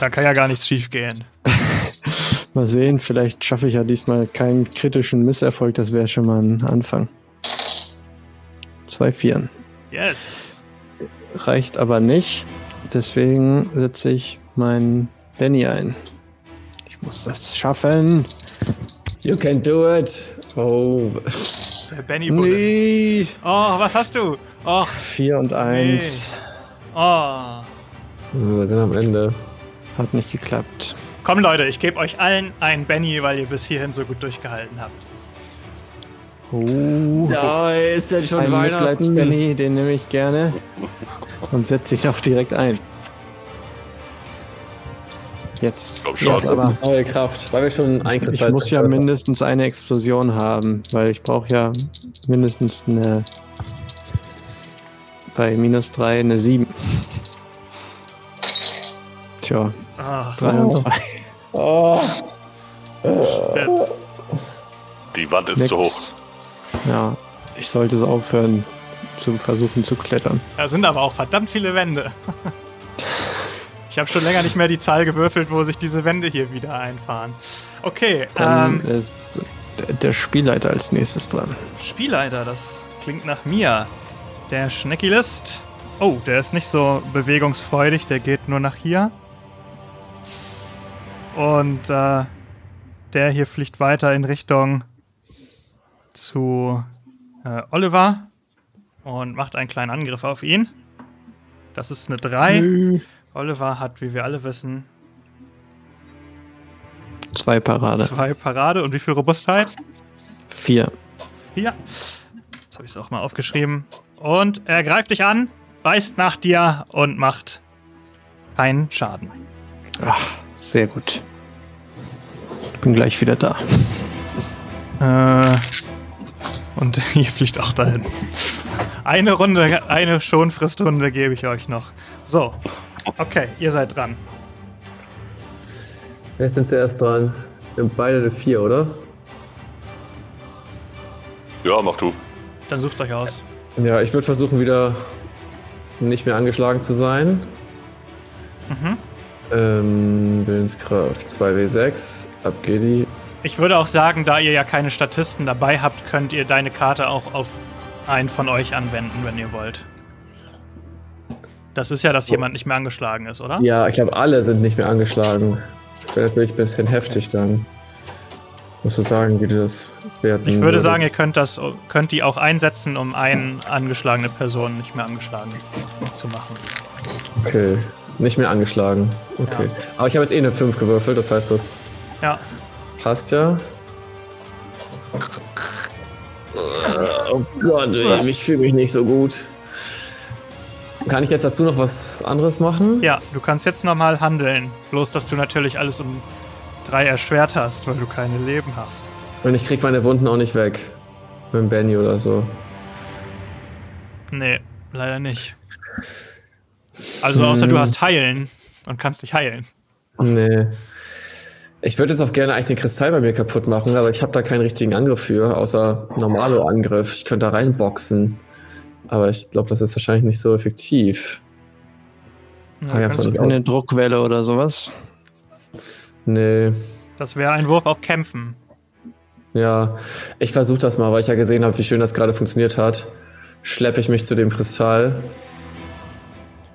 Da kann ja gar nichts schief gehen. mal sehen, vielleicht schaffe ich ja diesmal keinen kritischen Misserfolg. Das wäre schon mal ein Anfang. Zwei Vieren. Yes. Reicht aber nicht. Deswegen setze ich meinen Benny ein. Ich muss das schaffen. You can do it. Oh. Der Benny Bulle. Nee. Oh, was hast du? Oh, Vier und eins. oh. Wir sind am Ende. Hat nicht geklappt. Komm Leute, ich gebe euch allen einen Benny, weil ihr bis hierhin so gut durchgehalten habt. Oh. Ja, ist ja schon Ein Weihnachten. Mitleids-Benny, den nehme ich gerne. Und setze ich auch direkt ein. Jetzt, jetzt aber. Neue Kraft, weil wir schon ein Ich muss ja mindestens eine Explosion haben, weil ich brauche ja mindestens eine. Bei minus 3 eine 7. Tja, Ach, 3 und 2. Oh. shit. Die Wand ist zu hoch. Ja, ich sollte es aufhören zu versuchen zu klettern. Da sind aber auch verdammt viele Wände. Ich habe schon länger nicht mehr die Zahl gewürfelt, wo sich diese Wände hier wieder einfahren. Okay, Dann ähm, ist der- Spielleiter als nächstes dran. Spielleiter, das klingt nach mir. Der Schneckilist. Oh, der ist nicht so bewegungsfreudig, der geht nur nach hier. Und äh, der hier fliegt weiter in Richtung zu äh, Oliver und macht einen kleinen Angriff auf ihn. Das ist eine 3. Oliver hat, wie wir alle wissen, Zwei Parade. zwei Parade und wie viel Robustheit? Vier. Vier. Jetzt habe ich es auch mal aufgeschrieben. Und er greift dich an, beißt nach dir und macht keinen Schaden. Ach, sehr gut. Bin gleich wieder da. Äh, und ihr fliegt auch dahin. Eine Runde, eine Schonfristrunde gebe ich euch noch. So. Okay, ihr seid dran. Wer ist denn zuerst dran? Wir haben beide eine 4, oder? Ja, mach du. Dann sucht euch aus. Ja, ich würde versuchen, wieder nicht mehr angeschlagen zu sein. Mhm. Ähm, Willenskraft 2W6, ab geht die. Ich würde auch sagen, da ihr ja keine Statisten dabei habt, könnt ihr deine Karte auch auf einen von euch anwenden, wenn ihr wollt. Das ist ja, dass jemand nicht mehr angeschlagen ist, oder? Ja, ich glaube, alle sind nicht mehr angeschlagen. Das wäre natürlich ein bisschen heftig dann. Musst du sagen, wie du das werten Ich würde würdest. sagen, ihr könnt das, könnt die auch einsetzen, um eine angeschlagene Person nicht mehr angeschlagen zu machen. Okay, nicht mehr angeschlagen. Okay. Ja. Aber ich habe jetzt eh eine 5 gewürfelt, das heißt, das Ja, passt ja. Oh Gott, ich fühle mich nicht so gut. Kann ich jetzt dazu noch was anderes machen? ja, du kannst jetzt nochmal handeln. Bloß, dass du natürlich alles um drei erschwert hast, weil du keine Leben hast. Und ich krieg meine Wunden auch nicht weg. Mit dem Benny oder so. Nee, leider nicht. Also außer Hm. du hast heilen und kannst dich heilen. Nee. Ich würde jetzt auch gerne eigentlich den Kristall bei mir kaputt machen, aber ich habe da keinen richtigen Angriff für, außer normalo Angriff. Ich könnte da reinboxen. Aber ich glaube, das ist wahrscheinlich nicht so effektiv. Ja, Ah, ja, kannst du, Eine Druckwelle oder sowas. Nee. das wäre ein Wurf auf Kämpfen. Ja, ich versuche das mal, weil ich ja gesehen habe, wie schön das gerade funktioniert hat. Schleppe ich mich zu dem Kristall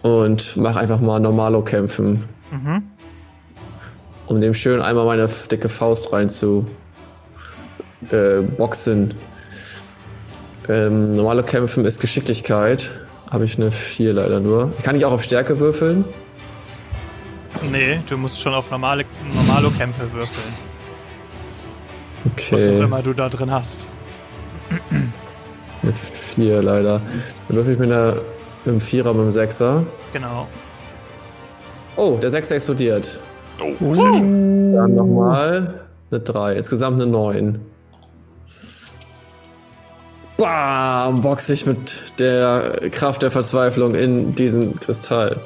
und mache einfach mal normalo kämpfen, Mhm. um dem schön einmal meine dicke Faust rein zu äh, boxen. Ähm, normale Kämpfen ist Geschicklichkeit. Habe ich eine 4 leider nur. Kann ich auch auf Stärke würfeln? Nee, du musst schon auf normale Normalo-Kämpfe würfeln. Was auch Okay, immer du da drin hast. eine 4 leider. Dann würfel ich mit, einer, mit einem Vierer, mit einem Sechser. Genau. Oh, der Sechser explodiert. Oh, sehr schön. Dann nochmal eine 3. Insgesamt eine 9. Bam! Boxe ich mit der Kraft der Verzweiflung in diesen Kristall.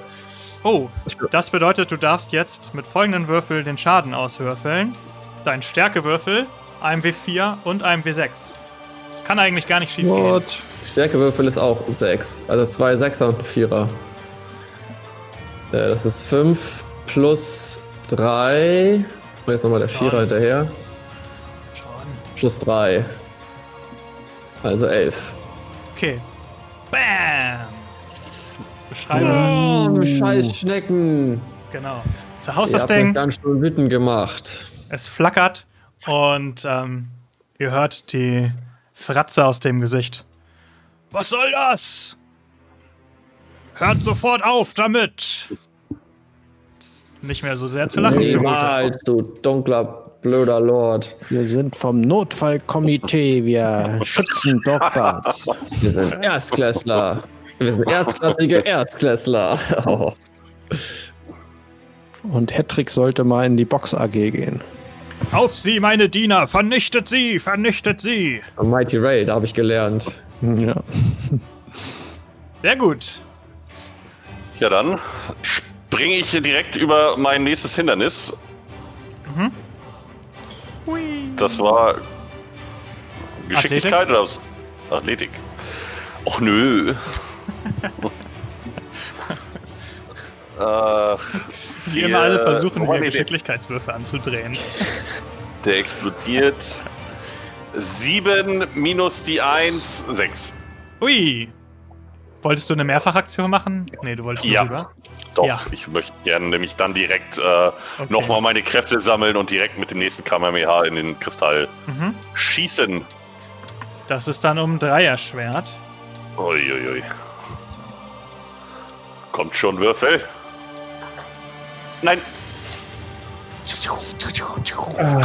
Oh, das bedeutet, du darfst jetzt mit folgenden Würfeln den Schaden auswürfeln. Dein Stärkewürfel, einem W4 und einem W6. Das kann eigentlich gar nicht schief gehen. What? Stärkewürfel ist auch 6. Also zwei Sechser und ein Vierer. Äh, das ist 5 plus 3. Und jetzt nochmal der Vierer Neun. hinterher. Schauen. Plus 3. Also 11. Okay. Bam! Beschreibung. Oh, scheiß Schnecken. Genau. Zerhaust das Ding. ganz schön wütend gemacht. Es flackert und ähm, ihr hört die Fratze aus dem Gesicht. Was soll das? Hört sofort auf damit! Nicht mehr so sehr zu lachen. Niemals, du dunkler, blöder Lord. Wir sind vom Notfallkomitee. Wir schützen Dogbats. Wir sind Erstklässler. Wir sind erstklassige Erstklässler. Oh. Und Hedrick sollte mal in die Box AG gehen. Auf sie, meine Diener! Vernichtet sie! Vernichtet sie! Mighty Ray, da habe ich gelernt. Ja. Sehr gut. Ja, dann springe ich direkt über mein nächstes Hindernis. Hui. Das war Geschicklichkeit oder was? Athletik. Och nö. Ach, Wie immer alle versuchen, Idee. Geschicklichkeitswürfe anzudrehen. der explodiert. 7 minus die 1, 6. Ui! Wolltest du eine Mehrfachaktion machen? Nee, du wolltest nur Ja. rüber. Doch, Ja. ich möchte gerne nämlich dann direkt äh, nochmal meine Kräfte sammeln und direkt mit dem nächsten Kamehameha in den Kristall Mhm. schießen. Das ist dann um drei erschwert. Uiuiui. Kommt schon, Würfel. Nein,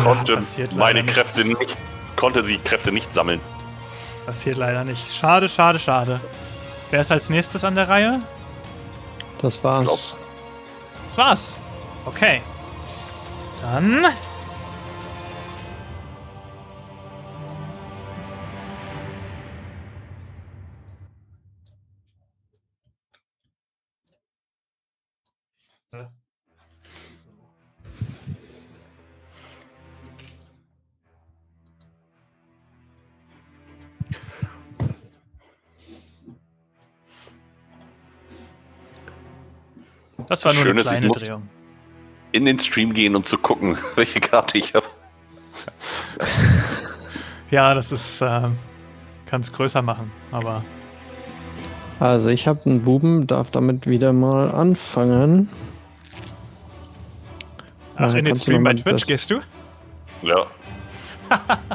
konnte meine. Kräfte nicht, konnte sie Kräfte nicht sammeln. Passiert leider nicht. Schade, schade, schade. Wer ist als nächstes an der Reihe? Das war's. Das war's. Okay. Dann. Das war nur Schön eine ist, ich kleine muss- Drehung. In den Stream gehen und zu gucken, welche Karte ich habe. Ja, das ist. Äh, Kann es größer machen, aber. Also ich habe einen Buben, darf damit wieder mal anfangen. Ach, Ja, in den Stream bei Twitch das- gehst du? Ja.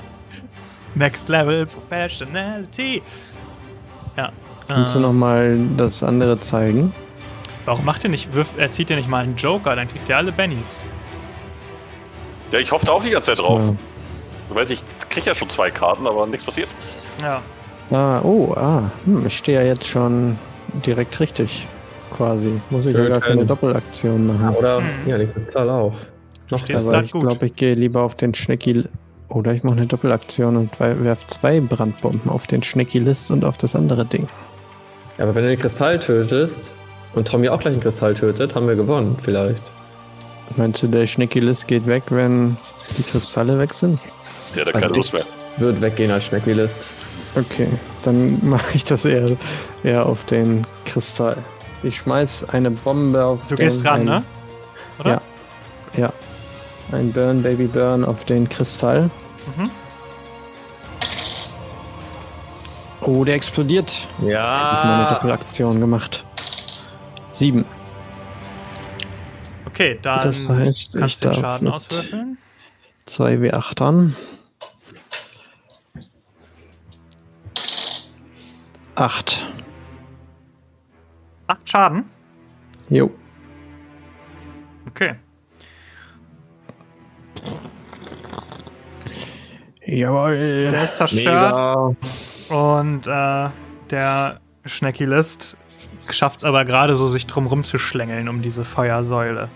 Next Level Professionality. Ja. Kannst du äh, noch mal das andere zeigen? Warum macht ihr nicht, wirf, er zieht ihr nicht mal einen Joker, dann kriegt ihr alle Bennies. Ja, ich hoffe da auch die ganze Zeit drauf. Ja. Du weißt, ich krieg ja schon zwei Karten, aber nichts passiert. Ja. Ah, oh, ah, hm, ich stehe ja jetzt schon direkt richtig, quasi. Muss ich ja Schön, gar keine. Doppelaktion machen. Oder, Mhm. ja, den Kristall auch. Noch Aber ich glaube, ich gehe lieber auf den Schnecki. Oder ich mache eine Doppelaktion und werfe zwei Brandbomben auf den Schnecki-List und auf das andere Ding. Ja, aber wenn du den Kristall tötest und Tommy auch gleich einen Kristall tötet, haben wir gewonnen, vielleicht. Meinst du, der Schnecki-List geht weg, wenn die Kristalle weg sind? Der hat ja keine Lust mehr. Wird weggehen als Schnecklist. Okay, dann mache ich das eher, eher auf den Kristall. Ich schmeiß eine Bombe auf Du den, gehst ran, ein, ne? Oder? Ja. Ja. Ein Burn, Baby Burn auf den Kristall. Mhm. Oh, der explodiert. Hab ich meine Ja. Doppelaktion gemacht. Sieben. Okay, dann Das heißt, ich kannst du den darf Schaden auswürfeln. 2 W8 an. 8. Acht Schaden. Jo. Okay. Jawohl. Der ist zerstört. Mega. Und äh, der Schneckilist schafft es aber gerade so, sich drum rumzuschlängeln um diese Feuersäule.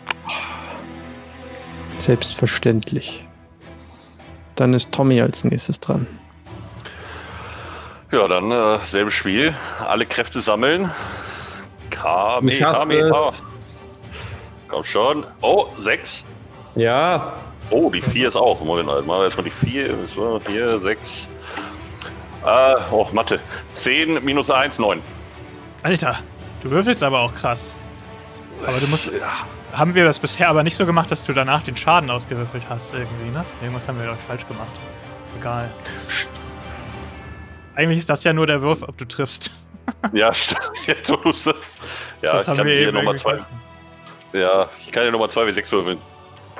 Selbstverständlich. Dann ist Tommy als nächstes dran. Ja, dann äh, selbes Spiel. Alle Kräfte sammeln. Kame. Komm schon. Oh, sechs. Ja. Oh, die vier ist auch. Moment, mal, wir erstmal die vier. So, vier, sechs. Äh, oh, Mathe. Zehn minus eins, neun. Alter, du würfelst aber auch krass. Aber du musst. Ja. Haben wir das bisher aber nicht so gemacht, dass du danach den Schaden ausgewürfelt hast, irgendwie, ne? Irgendwas haben wir, glaube ich, falsch gemacht. Egal. Eigentlich ist das ja nur der Wurf, ob du triffst. Ja, stimmt. Jetzt, wo du's sagst. Ja, das ich haben kann wir hier nochmal zwei. Ja, ich kann hier nochmal zwei wie sechs würfeln.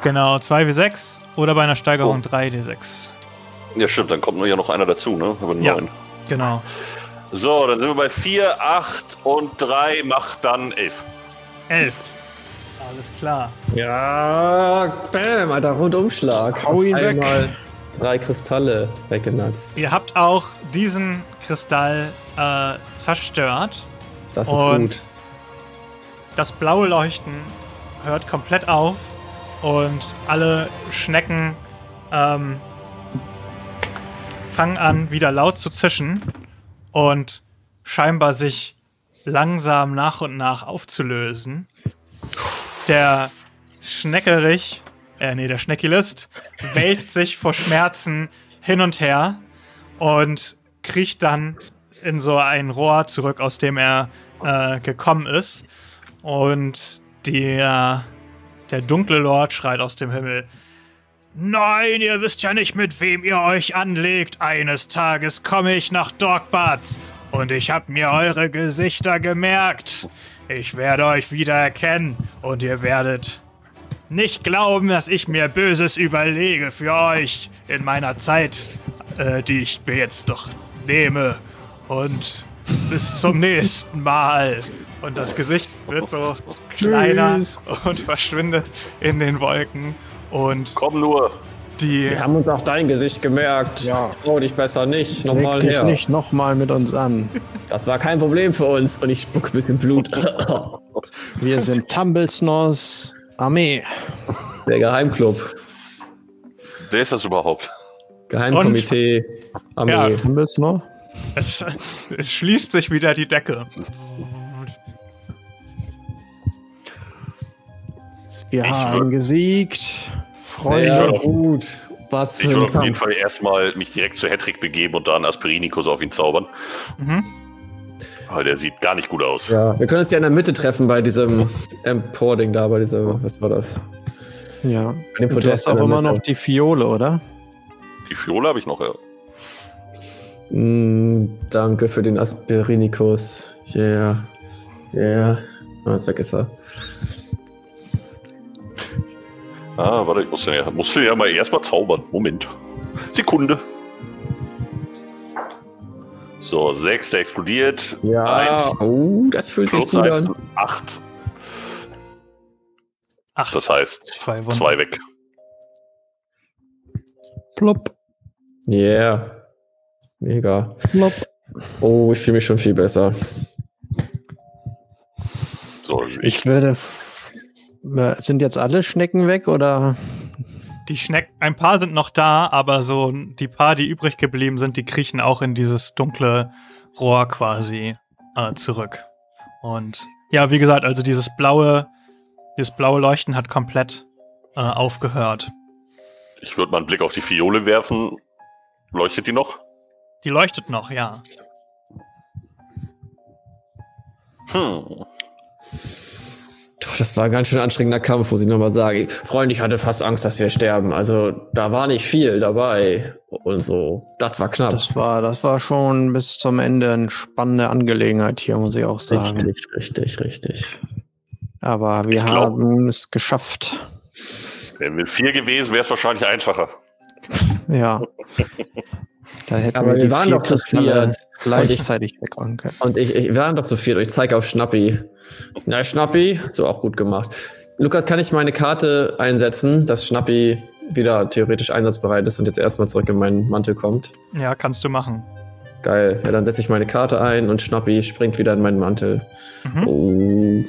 Genau, 2w6 oder bei einer Steigerung Oh. 3d6. Ja, stimmt, dann kommt nur ja noch einer dazu, ne? Aber Ja. neun. Genau. So, dann sind wir bei vier, acht und drei macht dann elf. 11. Alles klar. Ja. Bam, alter Rundumschlag. Hau ihn Auf weg. einmal Drei Kristalle weggenatzt. Ihr habt auch diesen Kristall äh, zerstört. Das ist Und- gut. Das blaue Leuchten hört komplett auf und alle Schnecken ähm, fangen an, wieder laut zu zischen und scheinbar sich langsam nach und nach aufzulösen. Der Schneckerich, äh, nee, der Schneckilist wälzt sich vor Schmerzen hin und her und kriecht dann in so ein Rohr zurück, aus dem er äh, gekommen ist. Und der, der dunkle Lord schreit aus dem Himmel. Nein, ihr wisst ja nicht, mit wem ihr euch anlegt. Eines Tages komme ich nach Dogbatz und ich hab mir eure Gesichter gemerkt. Ich werde euch wiedererkennen und ihr werdet nicht glauben, dass ich mir Böses überlege für euch in meiner Zeit, äh, die ich mir jetzt noch nehme. Und bis zum nächsten Mal. Und das Gesicht wird so kleiner und verschwindet in den Wolken. Und Komm nur. die. Wir haben uns auch dein Gesicht gemerkt. Ja. Trau dich besser nicht. Leg Nochmal dich her. nicht nochmal mit uns an. Das war kein Problem für uns. Und ich spuck mit dem Blut. Wir sind Tumblesnors Armee. Der Geheimclub. Wer ist das überhaupt? Geheimkomitee. Armee. Ja. Tumblesnor? Es, es schließt sich wieder die Decke. Wir Ich haben gesiegt. Sehr Freunde. gut. Was Ich würde auf jeden. Fall erstmal mich direkt zu Hattrick begeben und dann Aspirinikus auf ihn zaubern. Mhm. Weil der sieht gar nicht gut aus. Ja, wir können uns ja in der Mitte treffen bei diesem Empor-Ding da, bei diesem, was war das? Ja. Bei dem du hast auch der immer noch die Fiole, oder? Die Fiole habe ich noch, ja. Mm, danke für den Aspirinikus. Yeah. Yeah. Ah, jetzt weg ist er. Ah, warte, ich muss ja, musst du ja mal erstmal zaubern. Moment. Sekunde. So, 6, der explodiert. Ja. Eins Oh, das fühlt sich gut 1, an. 8. Acht. Das heißt, Zwei Wunden. zwei weg. Plopp, Yeah. Mega. plopp. Oh, ich fühle mich schon viel besser. So, Ich würde. Äh, Sind jetzt alle Schnecken weg oder? Die Schnecken, ein paar sind noch da, aber so die paar, die übrig geblieben sind, die kriechen auch in dieses dunkle Rohr quasi äh, zurück. Und ja, wie gesagt, also dieses blaue, dieses blaue Leuchten hat komplett äh, aufgehört. ich würde mal einen Blick auf die Fiole werfen. Leuchtet die noch? Die leuchtet noch, ja. Hm. Das war ein ganz schön anstrengender Kampf, muss ich nochmal sagen. Freunde, ich hatte fast Angst, dass wir sterben. Also, da war nicht viel dabei und so. Das war knapp. Das war, das war schon bis zum Ende eine spannende Angelegenheit hier, muss ich auch sagen. richtig, richtig, richtig. Aber wir glaub- haben es geschafft. Wären wir vier gewesen, wäre es wahrscheinlich einfacher. Ja. Da hätten Aber wir wir die waren doch zu viert. gleichzeitig wegräumen können. Und ich, ich wir waren doch zu viert. Ich zeige auf Schnappi. Na, Schnappi, so auch gut gemacht. Lukas, kann ich meine Karte einsetzen, dass Schnappi wieder theoretisch einsatzbereit ist und jetzt erstmal zurück in meinen Mantel kommt? Ja, kannst du machen. Geil. Ja, dann setze ich meine Karte ein und Schnappi springt wieder in meinen Mantel. Mhm. Oh,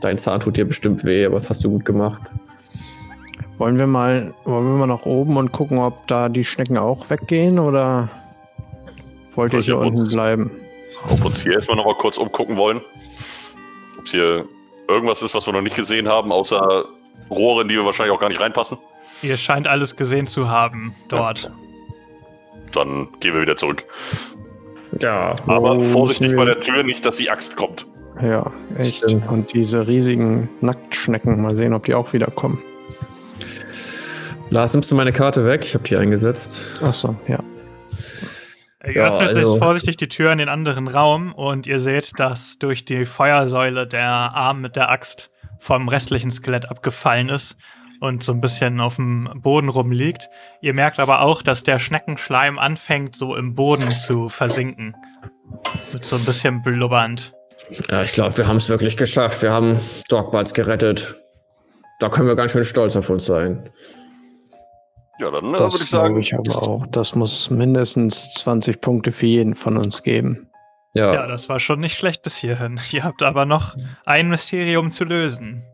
dein Zahn tut dir bestimmt weh, aber das hast du gut gemacht. Wollen wir mal, wollen wir mal nach oben und gucken, ob da die Schnecken auch weggehen oder wollt ihr Wollt hier unten uns- bleiben? Ob uns hier erstmal noch mal kurz umgucken wollen. Ob hier irgendwas ist, was wir noch nicht gesehen haben, außer Rohre, in die wir wahrscheinlich auch gar nicht reinpassen. Ihr scheint alles gesehen zu haben dort. Dann gehen wir wieder zurück. Ja. Aber vorsichtig bei der Tür, nicht, dass die Axt kommt. Ja, echt. Stimmt. Und diese riesigen Nacktschnecken, mal sehen, ob die auch wieder kommen. Lars, nimmst du meine Karte weg? Ich habe die eingesetzt. Achso, ja. Ihr Ja, öffnet also- sich vorsichtig die Tür in den anderen Raum und ihr seht, dass durch die Feuersäule der Arm mit der Axt vom restlichen Skelett abgefallen ist und so ein bisschen auf dem Boden rumliegt. Ihr merkt aber auch, dass der Schneckenschleim anfängt, so im Boden zu versinken. Mit so ein bisschen blubbernd. Ja, ich glaube, wir haben es wirklich geschafft. Wir haben Dogballs gerettet. Da können wir ganz schön stolz auf uns sein. Ja, dann äh, Das würde ich sagen, glaube ich aber auch. Das muss mindestens 20 Punkte für jeden von uns geben. Ja, Ja, das war schon nicht schlecht bis hierhin. Ihr habt aber noch ein Mysterium zu lösen.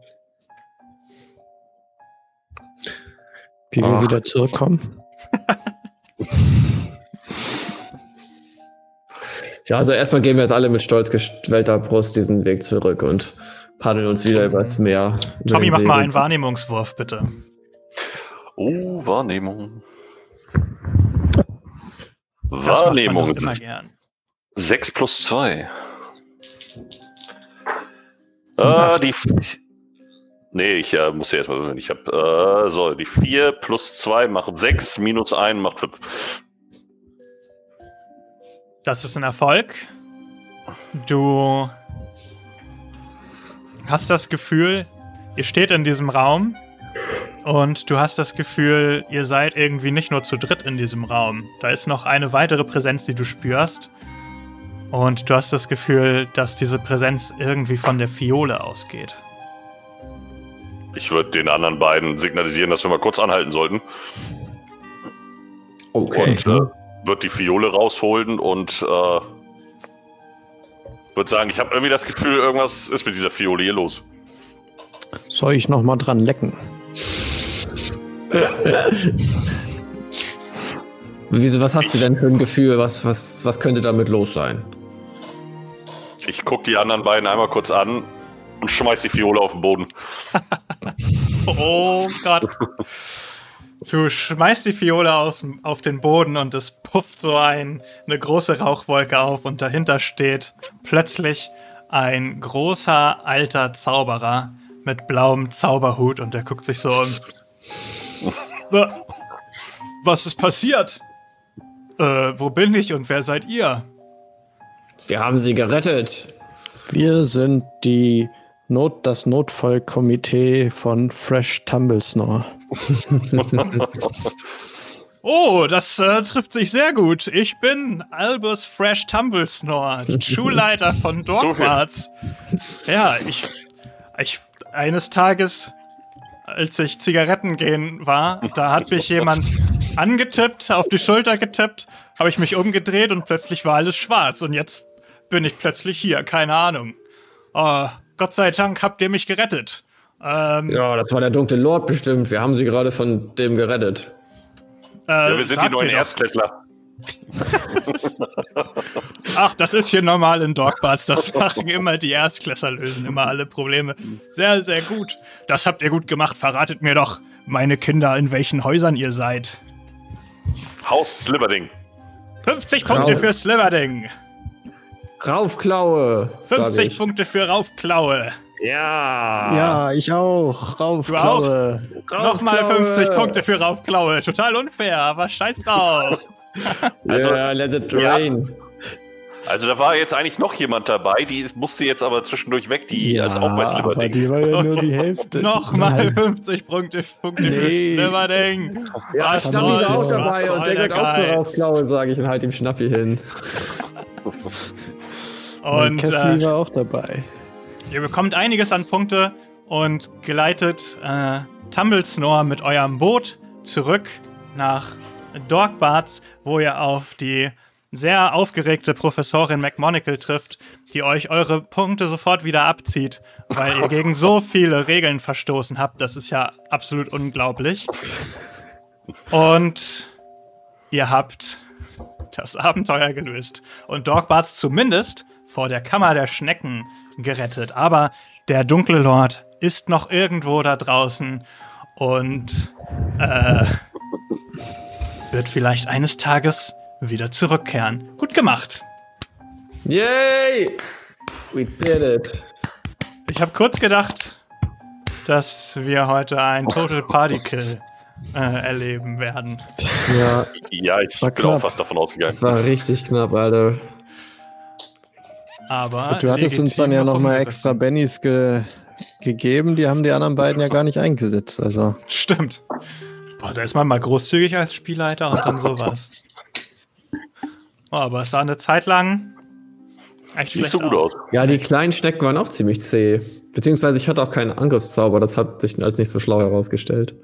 Wie wir Ach. wieder zurückkommen. ja also erstmal gehen wir jetzt alle mit stolz geschwellter Brust diesen Weg zurück und paddeln uns wieder übers Meer. Tommy, mach mal einen Wahrnehmungswurf, bitte. Oh, Wahrnehmung. Das Wahrnehmung. immer gern. 6 plus 2. Sind Äh, acht. die. Nee, ich äh, muss ja erstmal. Ich habe. Äh, so, die 4 plus 2 macht 6, minus 1 macht 5. Das ist ein Erfolg. Du hast das Gefühl, ihr steht in diesem Raum und du hast das Gefühl, ihr seid irgendwie nicht nur zu dritt in diesem Raum. Da ist noch eine weitere Präsenz, die du spürst. Und du hast das Gefühl, dass diese Präsenz irgendwie von der Fiole ausgeht. Ich würde den anderen beiden signalisieren, dass wir mal kurz anhalten sollten. Okay. Und äh, wird die Fiole rausholen und äh, würde sagen, ich habe irgendwie das Gefühl, irgendwas ist mit dieser Fiole hier los. Soll ich noch mal dran lecken? Wieso, was hast du denn für ein Gefühl? Was, was, was könnte damit los sein? Ich gucke die anderen beiden einmal kurz an und schmeiß die Fiole auf den Boden. Oh Gott. Du schmeißt die Fiole aus, auf den Boden und es pufft so ein, eine große Rauchwolke auf und dahinter steht plötzlich ein großer alter Zauberer mit blauem Zauberhut und der guckt sich so um. Was ist passiert? Äh, wo bin ich und wer seid ihr? Wir haben sie gerettet. Wir sind die Not, das Notfallkomitee von Fresh Tumblesnore. oh, das äh, trifft sich sehr gut. Ich bin Albus Fresh Tumblesnore, Schulleiter von Dogwarts. ja, ich, ich eines Tages, als ich Zigaretten gehen war, da hat mich jemand angetippt, auf die Schulter getippt, habe ich mich umgedreht und plötzlich war alles schwarz und jetzt bin ich plötzlich hier, keine Ahnung. Oh, Gott sei Dank habt ihr mich gerettet. Ähm, ja, das war der dunkle Lord bestimmt. Wir haben sie gerade von dem gerettet. Äh, ja, wir sind die neuen Erstklässler. Ach, das ist hier normal in Dogbarts. Das machen immer die Erstklässler, lösen immer alle Probleme. Sehr, sehr gut. Das habt ihr gut gemacht. Verratet mir doch, meine Kinder, in welchen Häusern ihr seid. Haus Sliverding. 50 Punkte für Sliverding. Raufklaue. 50 Punkte für Raufklaue. Ja. Ja, ich auch. Raufklaue. Nochmal 50 Punkte für Raufklaue. Total unfair, aber scheiß drauf. also, yeah, let it rain. Ja. Also da war jetzt eigentlich noch jemand dabei, die musste jetzt aber zwischendurch weg, die ja, ist auch bei Sliverding. Aber die war ja nur die Hälfte. Nochmal 50 Punkte, Punkte nee. für Sliverding. Ja, was Schnappi ist auch dabei und der gehört auch zur Raufklaue, sage ich und halt dem Schnappi hin. Und Kessli äh, war auch dabei. Ihr bekommt einiges an Punkte und geleitet äh, Tumblesnore mit eurem Boot zurück nach Dorkbarts, wo ihr auf die sehr aufgeregte Professorin McMonagall trifft, die euch eure Punkte sofort wieder abzieht, weil ihr gegen so viele Regeln verstoßen habt. Das ist ja absolut unglaublich. Und ihr habt das Abenteuer gelöst. Und Dogbarts zumindest vor der Kammer der Schnecken gerettet. Aber der dunkle Lord ist noch irgendwo da draußen und äh, wird vielleicht eines Tages wieder zurückkehren. Gut gemacht. Yay! We did it. Ich habe kurz gedacht, dass wir heute ein Total Party Kill äh, erleben werden. Ja, ja ich bin knapp. auch fast davon ausgegangen. Das war richtig knapp, Alter. Aber du hattest uns dann ja nochmal extra Bennys ge gegeben, die haben die anderen beiden ja gar nicht eingesetzt. Also. Stimmt. Boah, da ist man mal großzügig als Spielleiter und dann sowas. Oh, aber es sah eine Zeit lang echt nicht so gut aus. Ja, die kleinen Schnecken waren auch ziemlich zäh. Beziehungsweise ich hatte auch keinen Angriffszauber, das hat sich als nicht so schlau herausgestellt.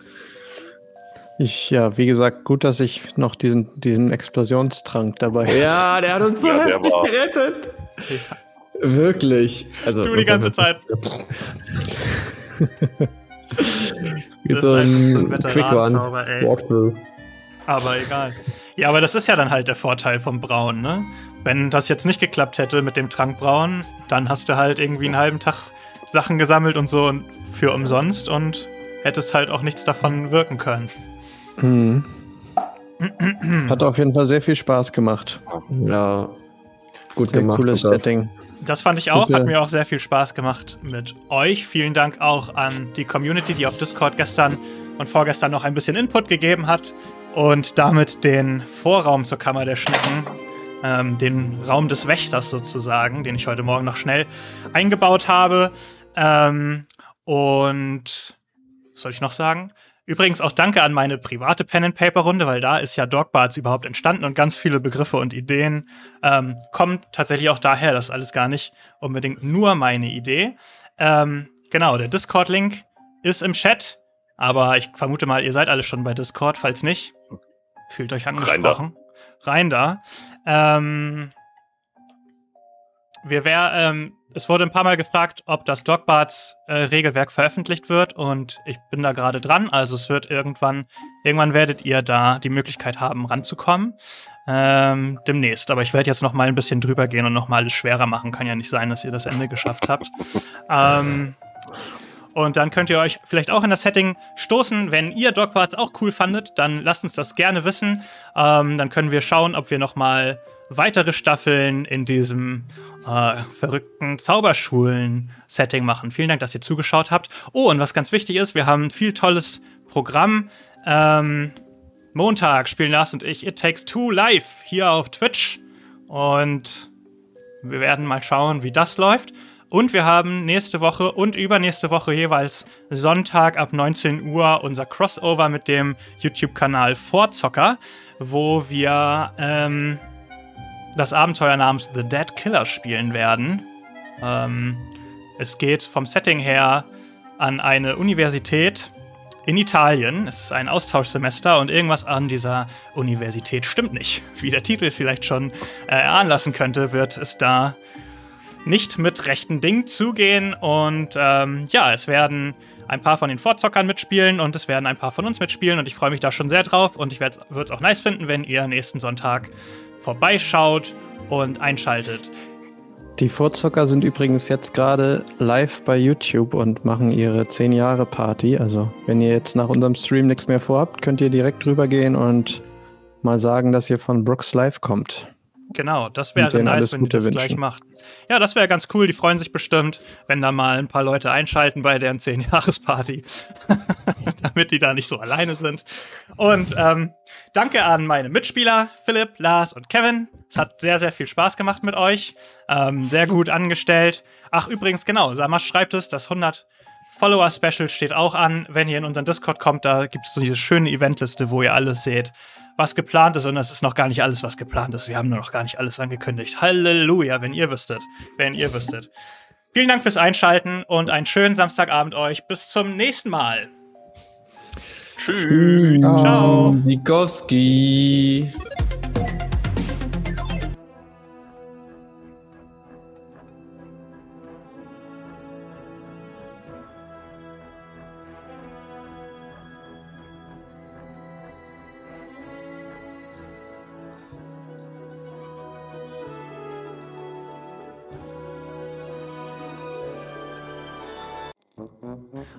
Ich, ja, wie gesagt, gut, dass ich noch diesen, diesen Explosionstrank dabei hatte. Ja, der hat uns so ja, heftig gerettet. Ja. Wirklich. Also, du die ganze Zeit. Wie so ein, ein Quick One Walkthrough. Aber egal. Ja, aber das ist ja dann halt der Vorteil vom Brauen, ne? Wenn das jetzt nicht geklappt hätte mit dem Trankbrauen, dann hast du halt irgendwie einen halben Tag Sachen gesammelt und so für umsonst und hättest halt auch nichts davon wirken können. Mhm. Hat auf jeden Fall sehr viel Spaß gemacht. Ja, gut sehr gemacht. Cooles Setting. Das fand ich auch, hat mir auch sehr viel Spaß gemacht mit euch. Vielen Dank auch an die Community, die auf Discord gestern und vorgestern noch ein bisschen Input gegeben hat und damit den Vorraum zur Kammer der Schnecken, ähm, den Raum des Wächters sozusagen, den ich heute Morgen noch schnell eingebaut habe. Ähm, und was soll ich noch sagen? Übrigens auch danke an meine private Pen-and-Paper-Runde, weil da ist ja Dogbarts überhaupt entstanden und ganz viele Begriffe und Ideen ähm, kommen tatsächlich auch daher. Das ist alles gar nicht unbedingt nur meine Idee. Ähm, genau, der Discord-Link ist im Chat, aber ich vermute mal, ihr seid alle schon bei Discord. Falls nicht, fühlt euch angesprochen. Rein da. Rein da. Ähm, wir wär, ähm, es wurde ein paar Mal gefragt, ob das Dogbarts äh, Regelwerk veröffentlicht wird und ich bin da gerade dran. Also es wird irgendwann, irgendwann werdet ihr da die Möglichkeit haben, ranzukommen. Ähm, demnächst. Aber ich werde jetzt noch mal ein bisschen drüber gehen und noch mal alles schwerer machen. Kann ja nicht sein, dass ihr das Ende geschafft habt. ähm, Und dann könnt ihr euch vielleicht auch in das Setting stoßen. Wenn ihr Dogwarts auch cool fandet, dann lasst uns das gerne wissen. Ähm, dann können wir schauen, ob wir nochmal weitere Staffeln in diesem äh, verrückten Zauberschulen-Setting machen. Vielen Dank, dass ihr zugeschaut habt. Oh, und was ganz wichtig ist, wir haben ein viel tolles Programm. Ähm, Montag spielen Lars und ich It Takes Two live hier auf Twitch. Und wir werden mal schauen, wie das läuft. Und wir haben nächste Woche und übernächste Woche jeweils Sonntag ab 19 Uhr unser Crossover mit dem YouTube-Kanal Vorzocker, wo wir ähm, das Abenteuer namens The Dead Killer spielen werden. Ähm, es geht vom Setting her an eine Universität in Italien. Es ist ein Austauschsemester und irgendwas an dieser Universität stimmt nicht. Wie der Titel vielleicht schon äh, erahnen lassen könnte, wird es da nicht mit rechten Dingen zugehen. Und ähm, ja, es werden ein paar von den Vorzockern mitspielen und es werden ein paar von uns mitspielen und ich freue mich da schon sehr drauf und ich würde es auch nice finden, wenn ihr nächsten Sonntag vorbeischaut und einschaltet. Die Vorzocker sind übrigens jetzt gerade live bei YouTube und machen ihre 10 Jahre Party. Also, wenn ihr jetzt nach unserem Stream nichts mehr vorhabt, könnt ihr direkt rübergehen und mal sagen, dass ihr von Brooks Live kommt. Genau, das wäre nice, wenn ihr das wünschen. gleich macht. Ja, das wäre ganz cool. Die freuen sich bestimmt, wenn da mal ein paar Leute einschalten bei deren 10-Jahres-Party. Damit die da nicht so alleine sind. Und ähm, danke an meine Mitspieler, Philipp, Lars und Kevin. Es hat sehr, sehr viel Spaß gemacht mit euch. Ähm, sehr gut angestellt. Ach, übrigens, genau, Samas schreibt es, das 100 Follower-Special steht auch an. Wenn ihr in unseren Discord kommt, da gibt es so diese schöne Eventliste, wo ihr alles seht was geplant ist und es ist noch gar nicht alles, was geplant ist. Wir haben nur noch gar nicht alles angekündigt. Halleluja, wenn ihr wüsstet. Wenn ihr wüsstet. Vielen Dank fürs Einschalten und einen schönen Samstagabend euch. Bis zum nächsten Mal. Tschüss. Ciao. Nikowski.